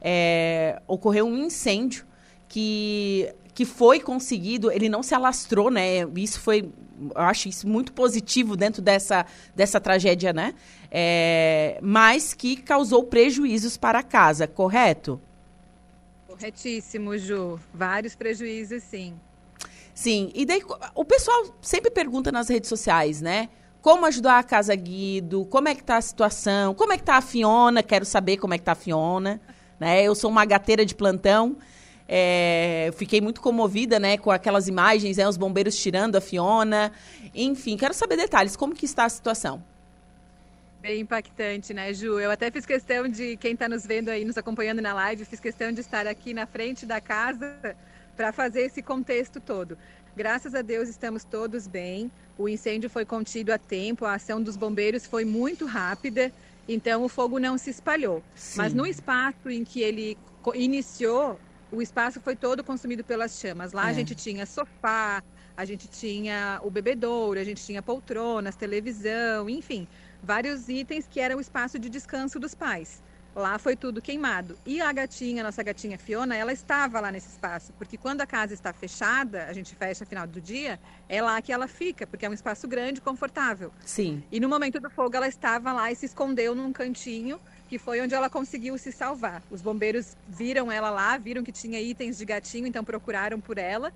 É, ocorreu um incêndio que, que foi conseguido, ele não se alastrou, né? Isso foi eu acho isso muito positivo dentro dessa, dessa tragédia, né? É, mas que causou prejuízos para a casa, correto? Corretíssimo, Ju. Vários prejuízos, sim. Sim, e daí o pessoal sempre pergunta nas redes sociais, né? Como ajudar a Casa Guido? Como é que tá a situação? Como é que tá a Fiona? Quero saber como é que tá a Fiona. Né? Eu sou uma gateira de plantão. É, fiquei muito comovida, né, com aquelas imagens, né, os bombeiros tirando a Fiona. Enfim, quero saber detalhes. Como que está a situação? Bem impactante, né, Ju? Eu até fiz questão de, quem está nos vendo aí, nos acompanhando na live, fiz questão de estar aqui na frente da casa para fazer esse contexto todo. Graças a Deus estamos todos bem. O incêndio foi contido a tempo, a ação dos bombeiros foi muito rápida, então o fogo não se espalhou. Sim. Mas no espaço em que ele iniciou, o espaço foi todo consumido pelas chamas. Lá é. a gente tinha sofá, a gente tinha o bebedouro, a gente tinha poltronas, televisão, enfim, vários itens que eram o espaço de descanso dos pais. Lá foi tudo queimado. E a gatinha, nossa gatinha Fiona, ela estava lá nesse espaço, porque quando a casa está fechada, a gente fecha no final do dia, é lá que ela fica, porque é um espaço grande, confortável. Sim. E no momento do fogo, ela estava lá e se escondeu num cantinho que foi onde ela conseguiu se salvar. Os bombeiros viram ela lá, viram que tinha itens de gatinho, então procuraram por ela.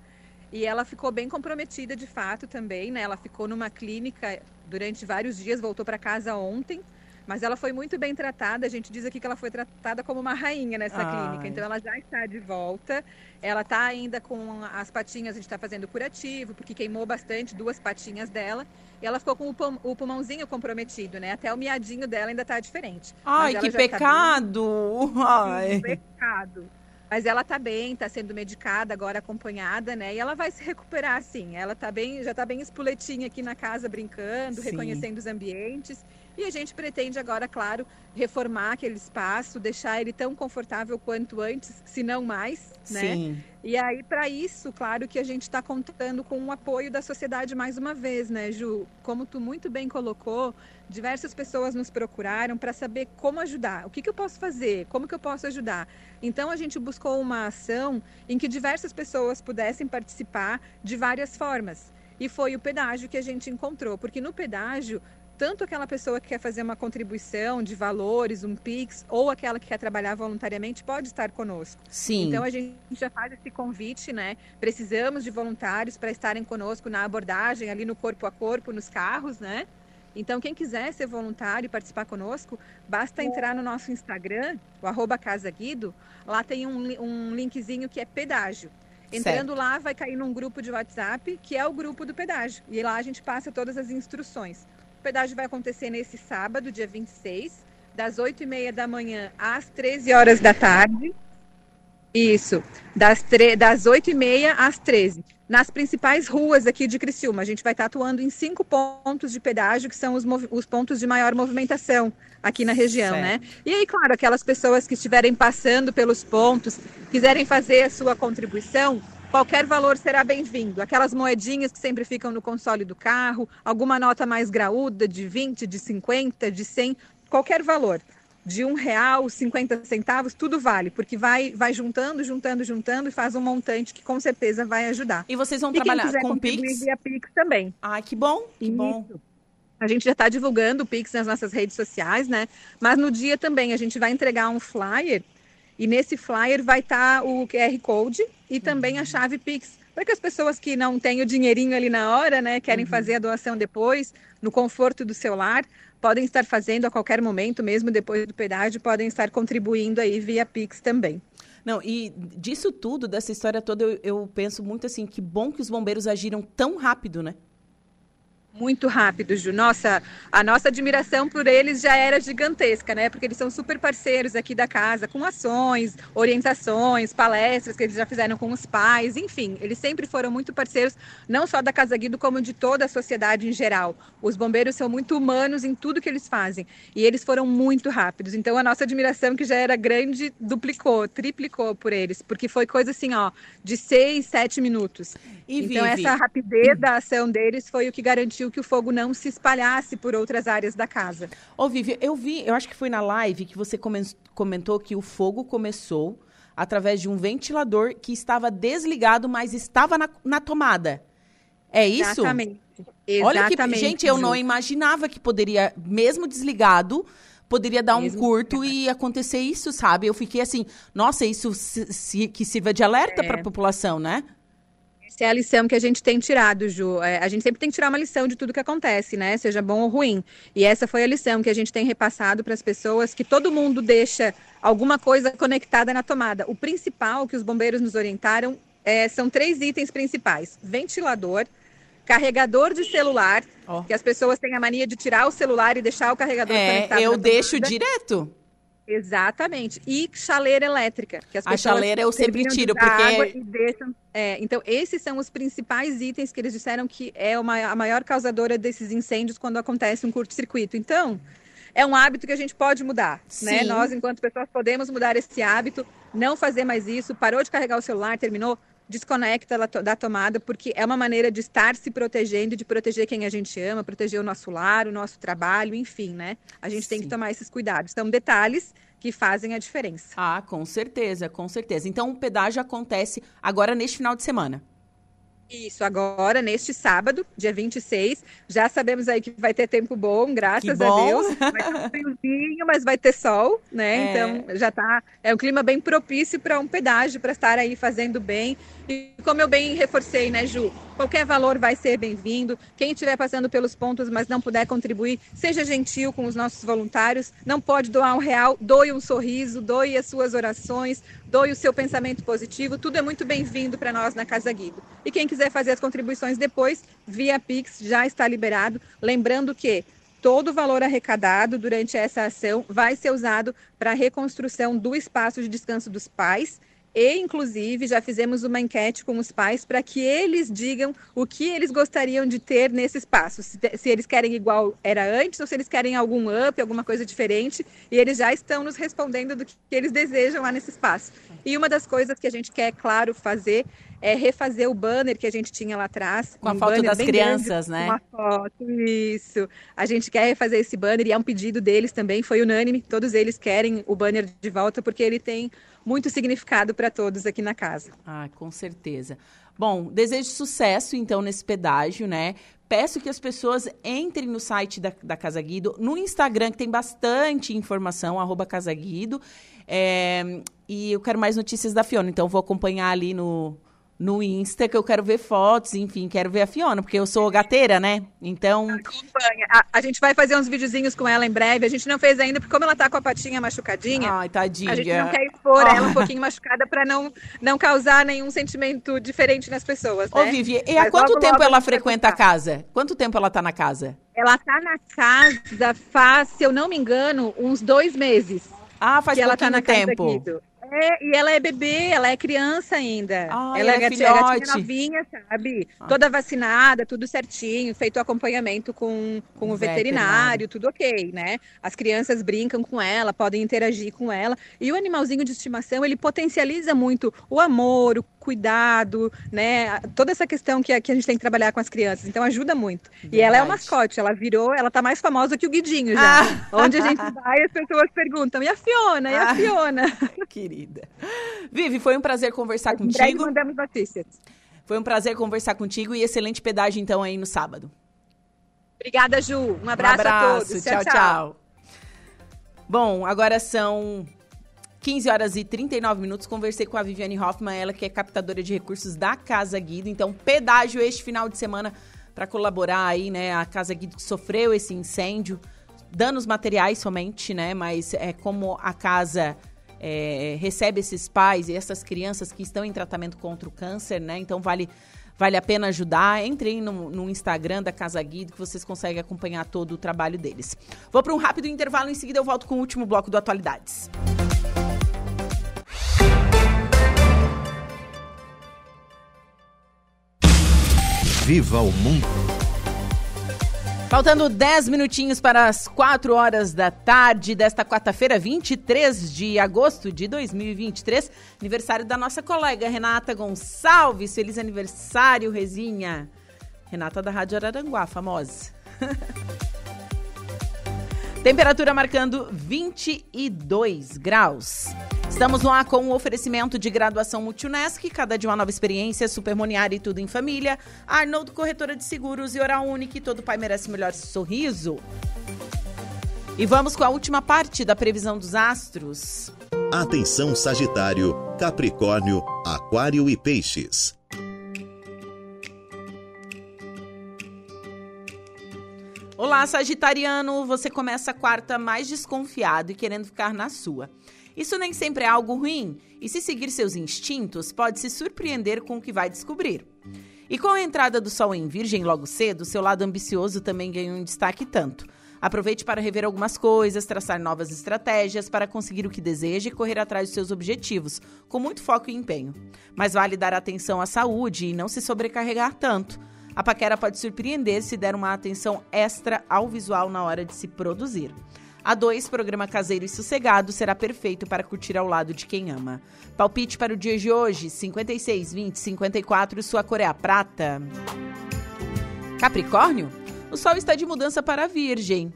E ela ficou bem comprometida de fato também, né? Ela ficou numa clínica durante vários dias, voltou para casa ontem. Mas ela foi muito bem tratada. A gente diz aqui que ela foi tratada como uma rainha nessa Ai. clínica. Então ela já está de volta. Ela está ainda com as patinhas, a gente está fazendo curativo, porque queimou bastante duas patinhas dela. E ela ficou com o, pulmãozinho comprometido, né? Até o miadinho dela ainda está diferente. Ai, que pecado! Tá bem... Ai. Que pecado. Mas ela tá bem, tá sendo medicada, agora acompanhada, né? E ela vai se recuperar, sim. Ela tá bem, já tá bem espuletinha aqui na casa, brincando, sim. reconhecendo os ambientes. E a gente pretende agora, claro, reformar aquele espaço, deixar ele tão confortável quanto antes, se não mais, né? Sim. E aí, para isso, claro que a gente está contando com o apoio da sociedade mais uma vez, né, Ju? Como tu muito bem colocou, diversas pessoas nos procuraram para saber como ajudar, o que, que eu posso fazer, como que eu posso ajudar. Então, a gente buscou uma ação em que diversas pessoas pudessem participar de várias formas. E foi o pedágio que a gente encontrou, porque no pedágio tanto aquela pessoa que quer fazer uma contribuição de valores, um PIX, ou aquela que quer trabalhar voluntariamente, pode estar conosco. Sim. Então a gente já faz esse convite, né? Precisamos de voluntários para estarem conosco na abordagem, ali no corpo a corpo, nos carros, né? Então, quem quiser ser voluntário e participar conosco, basta entrar no nosso Instagram, o arroba Casa Guido. Lá tem um, um linkzinho que é pedágio. Entrando certo. lá, vai cair num grupo de WhatsApp, que é o grupo do pedágio. E lá a gente passa todas as instruções. O pedágio vai acontecer nesse sábado, dia 26, das 8h30 da manhã às 13 horas da tarde. Isso, das, das 8h30 às 13 nas principais ruas aqui de Criciúma. A gente vai estar atuando em cinco pontos de pedágio, que são os, os pontos de maior movimentação aqui na região, né? certo. né? E aí, claro, aquelas pessoas que estiverem passando pelos pontos, quiserem fazer a sua contribuição, Qualquer valor será bem-vindo. Aquelas moedinhas que sempre ficam no console do carro, alguma nota mais graúda, de 20, de 50, de 100, qualquer valor. De um real, 50 centavos, tudo vale, porque vai, vai juntando, juntando, juntando e faz um montante que com certeza vai ajudar. E vocês vão e trabalhar com Pix? via Pix também. Ah, que bom, que Isso. bom. A gente já está divulgando o Pix nas nossas redes sociais, né? Mas no dia também a gente vai entregar um flyer e nesse flyer vai estar tá o QR Code e também a chave Pix, para que as pessoas que não têm o dinheirinho ali na hora, né, querem uhum. fazer a doação depois, no conforto do seu lar, podem estar fazendo a qualquer momento, mesmo depois do pedágio, podem estar contribuindo aí via Pix também. Não, e disso tudo, dessa história toda, eu, eu penso muito assim, que bom que os bombeiros agiram tão rápido, né? Muito rápido, Ju. Nossa, a nossa admiração por eles já era gigantesca, né? Porque eles são super parceiros aqui da casa, com ações, orientações, palestras que eles já fizeram com os pais, enfim, eles sempre foram muito parceiros, não só da Casa Guido, como de toda a sociedade em geral. Os bombeiros são muito humanos em tudo que eles fazem e eles foram muito rápidos. Então a nossa admiração, que já era grande, duplicou, triplicou por eles, porque foi coisa assim, ó, de seis, sete minutos. E então Vivi... essa rapidez da ação deles foi o que garantiu que o fogo não se espalhasse por outras áreas da casa. Ô, Vivi, eu vi, eu acho que foi na live que você comentou que o fogo começou através de um ventilador que estava desligado, mas estava na, na tomada. É isso? Exatamente. Olha que, gente, eu não imaginava que poderia, mesmo desligado, poderia dar mesmo um curto e acontecer isso, sabe? Eu fiquei assim, nossa, isso se, se, que sirva de alerta é. para a população, né? Essa é a lição que a gente tem tirado, Ju. É, a gente sempre tem que tirar uma lição de tudo que acontece, né? Seja bom ou ruim. E essa foi a lição que a gente tem repassado para as pessoas, que todo mundo deixa alguma coisa conectada na tomada. O principal que os bombeiros nos orientaram é, são três itens principais: ventilador, carregador de celular, oh. que as pessoas têm a mania de tirar o celular e deixar o carregador é, conectado. Eu deixo direto. Exatamente. E chaleira elétrica. Que as a chaleira eu sempre tiro, porque. Deixam, é, então, esses são os principais itens que eles disseram que é uma, a maior causadora desses incêndios quando acontece um curto-circuito. Então, é um hábito que a gente pode mudar. Né? Nós, enquanto pessoas, podemos mudar esse hábito, não fazer mais isso. Parou de carregar o celular, terminou, desconecta da tomada, porque é uma maneira de estar se protegendo, de proteger quem a gente ama, proteger o nosso lar, o nosso trabalho, enfim, né? A gente Sim. tem que tomar esses cuidados. São detalhes que fazem a diferença. Ah, com certeza, com certeza. Então o pedágio acontece agora neste final de semana. Isso, agora, neste sábado, dia 26. Já sabemos aí que vai ter tempo bom, graças bom. a Deus. Vai ter um friozinho, mas vai ter sol, né? É. Então já tá. É um clima bem propício para um pedágio, para estar aí fazendo bem. E como eu bem reforcei, né, Ju? Qualquer valor vai ser bem-vindo. Quem estiver passando pelos pontos, mas não puder contribuir, seja gentil com os nossos voluntários. Não pode doar um real, doe um sorriso, doe as suas orações, doe o seu pensamento positivo. Tudo é muito bem-vindo para nós na Casa Guido. E quem quiser fazer as contribuições depois, via Pix, já está liberado. Lembrando que todo o valor arrecadado durante essa ação vai ser usado para a reconstrução do espaço de descanso dos pais e, inclusive, já fizemos uma enquete com os pais para que eles digam o que eles gostariam de ter nesse espaço. Se, se, eles querem igual era antes ou se eles querem algum up, alguma coisa diferente. E eles já estão nos respondendo do que eles desejam lá nesse espaço. E uma das coisas que a gente quer, claro, fazer é refazer o banner que a gente tinha lá atrás. Com um a foto das crianças, grande, né? Uma foto, isso. A gente quer refazer esse banner e é um pedido deles também, foi unânime. Todos eles querem o banner de volta porque ele tem muito significado para todos aqui na casa. Ah, com certeza. Bom, desejo sucesso então nesse pedágio, né? Peço que as pessoas entrem no site da, da Casa Guido, no Instagram, que tem bastante informação, arroba Casa Guido. É, e eu quero mais notícias da Fiona, então vou acompanhar ali no, no Insta, que eu quero ver fotos, enfim, quero ver a Fiona, porque eu sou gateira, né? Então. Acompanha. A, a, gente vai fazer uns videozinhos com ela em breve. A gente não fez ainda, porque como ela tá com a patinha machucadinha. Ai, tadinha. A gente não quer expor ela um pouquinho machucada para não, não causar nenhum sentimento diferente nas pessoas. Né? Ô, Vivi, e há Mas quanto logo, tempo logo ela frequenta a casa? Quanto tempo ela tá na casa? Ela tá na casa faz, se eu não me engano, uns dois meses. Ah, faz que ela tá na tempo. Casa é, e ela é bebê, ela é criança ainda. Ah, ela, é gatinha, gatinha novinha, sabe? Ah. Toda vacinada, tudo certinho, feito acompanhamento com, com o veterinário, veterinário, tudo ok, né? As crianças brincam com ela, podem interagir com ela. E o animalzinho de estimação, ele potencializa muito o amor, o cuidado, né? Toda essa questão que a, que a gente tem que trabalhar com as crianças. Então ajuda muito. Verdade. E ela é o mascote, ela virou, ela tá mais famosa que o Guidinho já. Ah. Onde a gente vai, as pessoas perguntam: e a Fiona? E a ah. Fiona? Querida. Vivi, foi um prazer conversar contigo. mandamos notícias. Foi um prazer conversar contigo e excelente pedágio então aí no sábado. Obrigada, Ju. Um abraço, um abraço a todos. tchau. tchau. tchau. Bom, agora são 15 horas e 39 minutos, conversei com a Viviane Hoffman, ela que é captadora de recursos da Casa Guido. Então, pedágio este final de semana para colaborar aí, né? A Casa Guido sofreu esse incêndio, danos materiais somente, né? Mas é como a casa é, recebe esses pais e essas crianças que estão em tratamento contra o câncer, né? Então, vale Vale a pena ajudar. Entrem no, no Instagram da Casa Guido que vocês conseguem acompanhar todo o trabalho deles. Vou para um rápido intervalo, em seguida eu volto com o último bloco do Atualidades. Viva o mundo! Faltando 10 minutinhos para as 4 horas da tarde desta quarta-feira, 23 de agosto de 2023, aniversário da nossa colega Renata Gonçalves. Feliz aniversário, Rezinha. Renata da Rádio Araranguá, famosa. Temperatura marcando 22 graus. Estamos ar com o oferecimento de graduação Multunesc, cada de uma nova experiência, Supermoniar e tudo em família. Arnoldo Corretora de Seguros e Oral Unique, todo pai merece o melhor sorriso. E vamos com a última parte da previsão dos astros. Atenção Sagitário, Capricórnio, Aquário e Peixes. Olá, Sagitariano! Você começa a quarta mais desconfiado e querendo ficar na sua. Isso nem sempre é algo ruim, e se seguir seus instintos, pode se surpreender com o que vai descobrir. E com a entrada do Sol em Virgem logo cedo, seu lado ambicioso também ganha um destaque tanto. Aproveite para rever algumas coisas, traçar novas estratégias para conseguir o que deseja e correr atrás dos seus objetivos, com muito foco e empenho. Mas vale dar atenção à saúde e não se sobrecarregar tanto. A paquera pode surpreender se der uma atenção extra ao visual na hora de se produzir. A 2, programa caseiro e sossegado, será perfeito para curtir ao lado de quem ama. Palpite para o dia de hoje: 56, 20, 54, sua cor é a prata. Capricórnio? O sol está de mudança para a Virgem.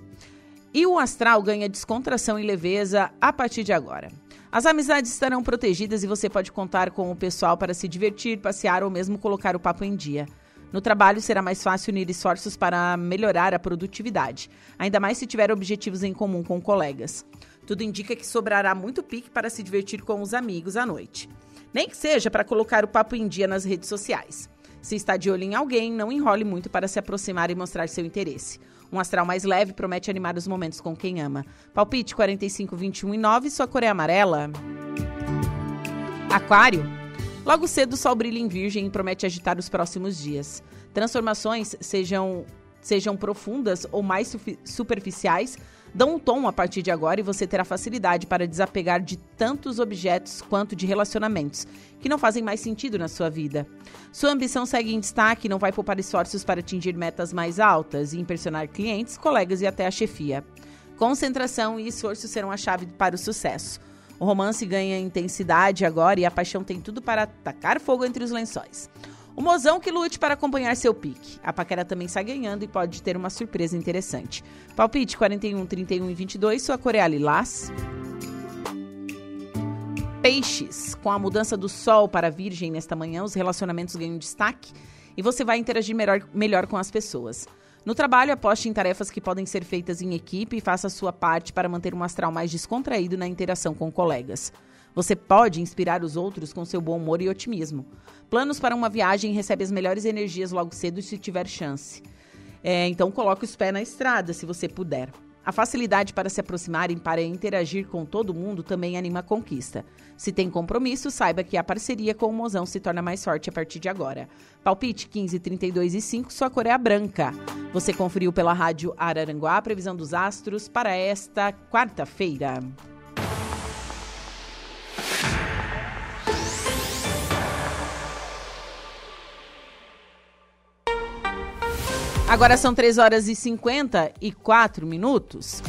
E o astral ganha descontração e leveza a partir de agora. As amizades estarão protegidas e você pode contar com o pessoal para se divertir, passear ou mesmo colocar o papo em dia. No trabalho, será mais fácil unir esforços para melhorar a produtividade, ainda mais se tiver objetivos em comum com colegas. Tudo indica que sobrará muito pique para se divertir com os amigos à noite. Nem que seja para colocar o papo em dia nas redes sociais. Se está de olho em alguém, não enrole muito para se aproximar e mostrar seu interesse. Um astral mais leve promete animar os momentos com quem ama. Palpite 45, 21 e 9, sua cor é amarela. Aquário. Logo cedo, o sol brilha em Virgem e promete agitar os próximos dias. Transformações, sejam, sejam profundas ou mais superficiais, dão um tom a partir de agora e você terá facilidade para desapegar de tantos objetos quanto de relacionamentos que não fazem mais sentido na sua vida. Sua ambição segue em destaque e não vai poupar esforços para atingir metas mais altas e impressionar clientes, colegas e até a chefia. Concentração e esforço serão a chave para o sucesso. O romance ganha intensidade agora e a paixão tem tudo para tacar fogo entre os lençóis. O mozão que lute para acompanhar seu pique. A paquera também sai ganhando e pode ter uma surpresa interessante. Palpite 41, 31 e 22, sua cor é lilás. Peixes. Com a mudança do sol para virgem nesta manhã, os relacionamentos ganham destaque e você vai interagir melhor, melhor com as pessoas. No trabalho, aposte em tarefas que podem ser feitas em equipe e faça a sua parte para manter um astral mais descontraído na interação com colegas. Você pode inspirar os outros com seu bom humor e otimismo. Planos para uma viagem recebe as melhores energias logo cedo se tiver chance. É, então coloque os pés na estrada, se você puder. A facilidade para se aproximar e para interagir com todo mundo também anima a conquista. Se tem compromisso, saiba que a parceria com o mozão se torna mais forte a partir de agora. Palpite 15, 32 e 5, sua cor é a branca. Você conferiu pela rádio Araranguá a previsão dos astros para esta quarta-feira. Agora são 3 horas e 54 minutos.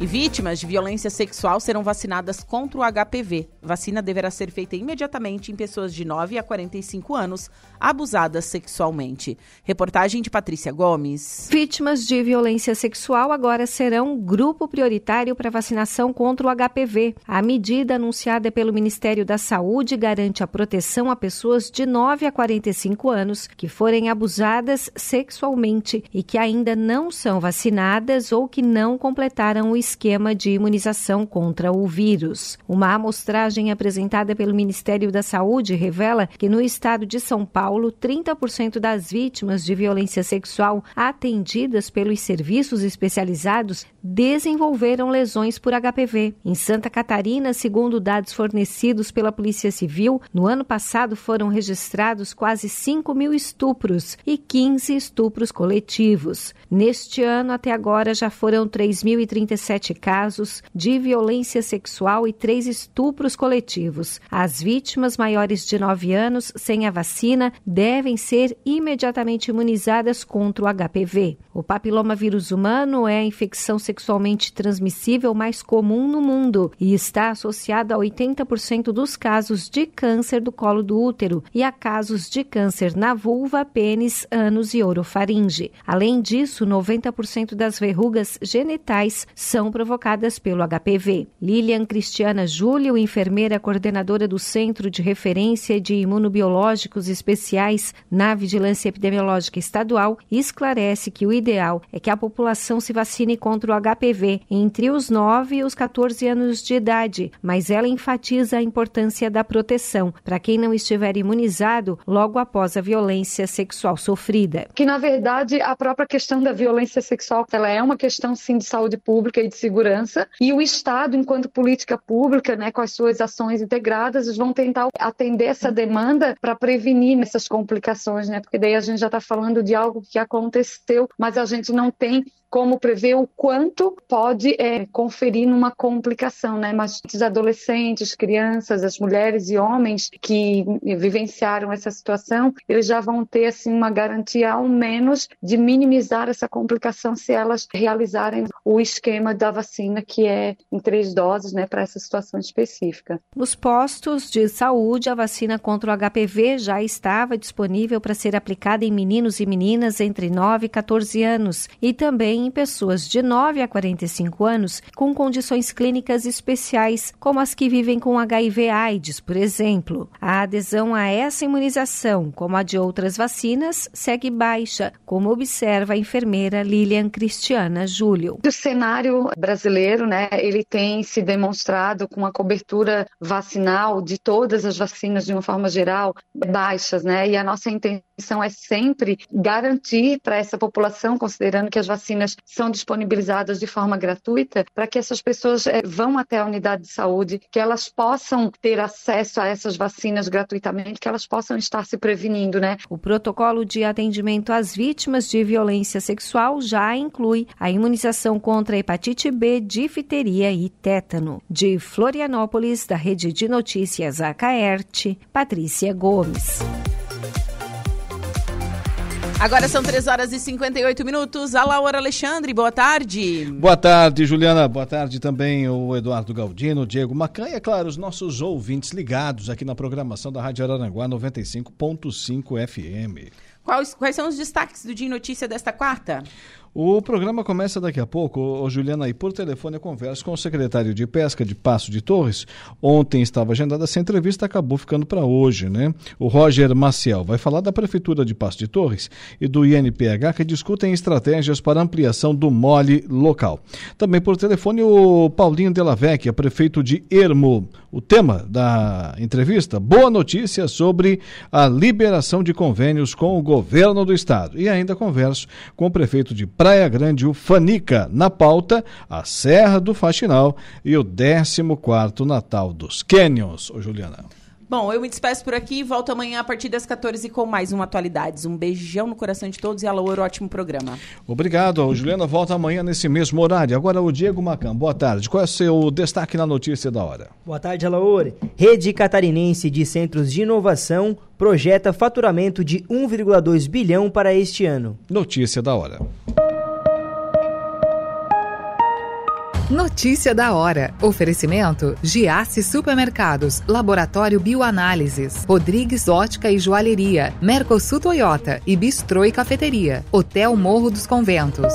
E vítimas de violência sexual serão vacinadas contra o HPV. Vacina deverá ser feita imediatamente em pessoas de 9 a 45 anos abusadas sexualmente. Reportagem de Patrícia Gomes. Vítimas de violência sexual agora serão grupo prioritário para vacinação contra o HPV. A medida anunciada pelo Ministério da Saúde garante a proteção a pessoas de 9 a 45 anos que forem abusadas sexualmente e que ainda não são vacinadas ou que não completaram o esquema de imunização contra o vírus. Uma amostragem apresentada pelo Ministério da Saúde revela que no estado de São Paulo, 30% das vítimas de violência sexual atendidas pelos serviços especializados desenvolveram lesões por HPV. Em Santa Catarina, segundo dados fornecidos pela Polícia Civil, no ano passado foram registrados quase 5 mil estupros e 15 estupros coletivos. Neste ano, até agora, já foram 3.037 casos de violência sexual e três estupros coletivos. As vítimas maiores de 9 anos sem a vacina devem ser imediatamente imunizadas contra o HPV. O papilomavírus humano é a infecção sexualmente transmissível mais comum no mundo e está associado a 80% dos casos de câncer do colo do útero e a casos de câncer na vulva, pênis, ânus e orofaringe. Além disso, 90% das verrugas genitais são provocadas pelo HPV. Lilian Cristiana Júlio, enfermeira coordenadora do Centro de Referência de Imunobiológicos Especiais na Vigilância Epidemiológica Estadual, esclarece que o ideal é que a população se vacine contra o HPV entre os 9 e os 14 anos de idade, mas ela enfatiza a importância da proteção para quem não estiver imunizado logo após a violência sexual sofrida. Que na verdade a própria questão da violência sexual, ela é uma questão sim de saúde pública e de segurança, e o Estado, enquanto política pública, né, com as suas ações integradas, vão tentar atender essa demanda para prevenir essas complicações, né? Porque daí a gente já está falando de algo que aconteceu, mas a gente não tem como prever o quanto pode é, conferir numa complicação, né? Mas os adolescentes, crianças, as mulheres e homens que vivenciaram essa situação, eles já vão ter assim uma garantia ao menos de minimizar essa complicação se elas realizarem o esquema da vacina que é em três doses, né, para essa situação específica. Nos postos de saúde, a vacina contra o HPV já estava disponível para ser aplicada em meninos e meninas entre 9 e 14 anos e também em pessoas de 9 a 45 anos com condições clínicas especiais, como as que vivem com HIV/AIDS, por exemplo. A adesão a essa imunização, como a de outras vacinas, segue baixa, como observa a enfermeira Lilian Cristiana Júlio. O cenário brasileiro, né, ele tem se demonstrado com a cobertura vacinal de todas as vacinas de uma forma geral baixas, né? E a nossa intenção é sempre garantir para essa população, considerando que as vacinas são disponibilizadas de forma gratuita para que essas pessoas é, vão até a unidade de saúde, que elas possam ter acesso a essas vacinas gratuitamente, que elas possam estar se prevenindo, né? O protocolo de atendimento às vítimas de violência sexual já inclui a imunização contra hepatite B, difteria e tétano. De Florianópolis, da Rede de Notícias Acaerte, Patrícia Gomes. Agora são 3 horas e 58 minutos. A Laura Alexandre, boa tarde. Boa tarde, Juliana. Boa tarde também o Eduardo Galdino, o Diego Macanha, é claro, os nossos ouvintes ligados aqui na programação da Rádio Araranguá 95.5 FM. Quais, quais são os destaques do Dia Notícia desta quarta? O programa começa daqui a pouco. Juliana, e por telefone eu converso com o secretário de Pesca de Passo de Torres. Ontem estava agendada essa entrevista, acabou ficando para hoje, né? O Roger Maciel vai falar da Prefeitura de Passo de Torres e do INPH que discutem estratégias para ampliação do mole local. Também por telefone o Paulinho Della Vecchia, prefeito de Ermo. O tema da entrevista, boa notícia sobre a liberação de convênios com o governo do estado. E ainda converso com o prefeito de Praia Grande, o Fanica. Na pauta, a Serra do Faxinal e o 14º Natal dos Canyons. Ô, Juliana. Bom, eu me despeço por aqui e volto amanhã a partir das 14 com mais uma Atualidades. Um beijão no coração de todos e alô, ótimo programa. Obrigado. O Juliana volta amanhã nesse mesmo horário. Agora o Diego Macan. Boa tarde. Qual é o seu destaque na notícia da hora? Boa tarde, Alaor. Rede Catarinense de Centros de Inovação projeta faturamento de 1,2 bilhão para este ano. Notícia da hora. Notícia da hora. Oferecimento: Giasse Supermercados, Laboratório Bioanálises, Rodrigues Ótica e Joalheria, Mercosul Toyota e Bistrô e Cafeteria, Hotel Morro dos Conventos.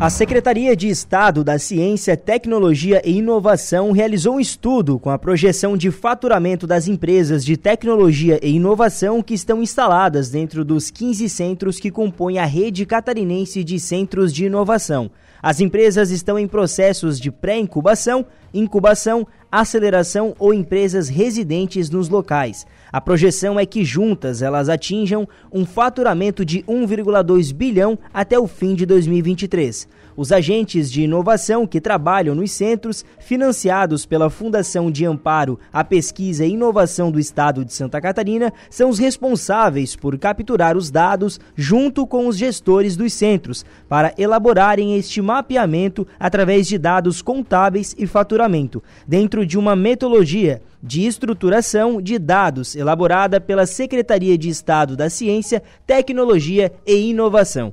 A Secretaria de Estado da Ciência, Tecnologia e Inovação realizou um estudo com a projeção de faturamento das empresas de tecnologia e inovação que estão instaladas dentro dos 15 centros que compõem a rede catarinense de centros de inovação. As empresas estão em processos de pré-incubação, incubação, aceleração ou empresas residentes nos locais. A projeção é que juntas elas atinjam um faturamento de 1,2 bilhão até o fim de 2023. Os agentes de inovação que trabalham nos centros, financiados pela Fundação de Amparo à Pesquisa e Inovação do Estado de Santa Catarina, são os responsáveis por capturar os dados junto com os gestores dos centros, para elaborarem este mapeamento através de dados contábeis e faturamento, dentro de uma metodologia de estruturação de dados elaborada pela Secretaria de Estado da Ciência, Tecnologia e Inovação.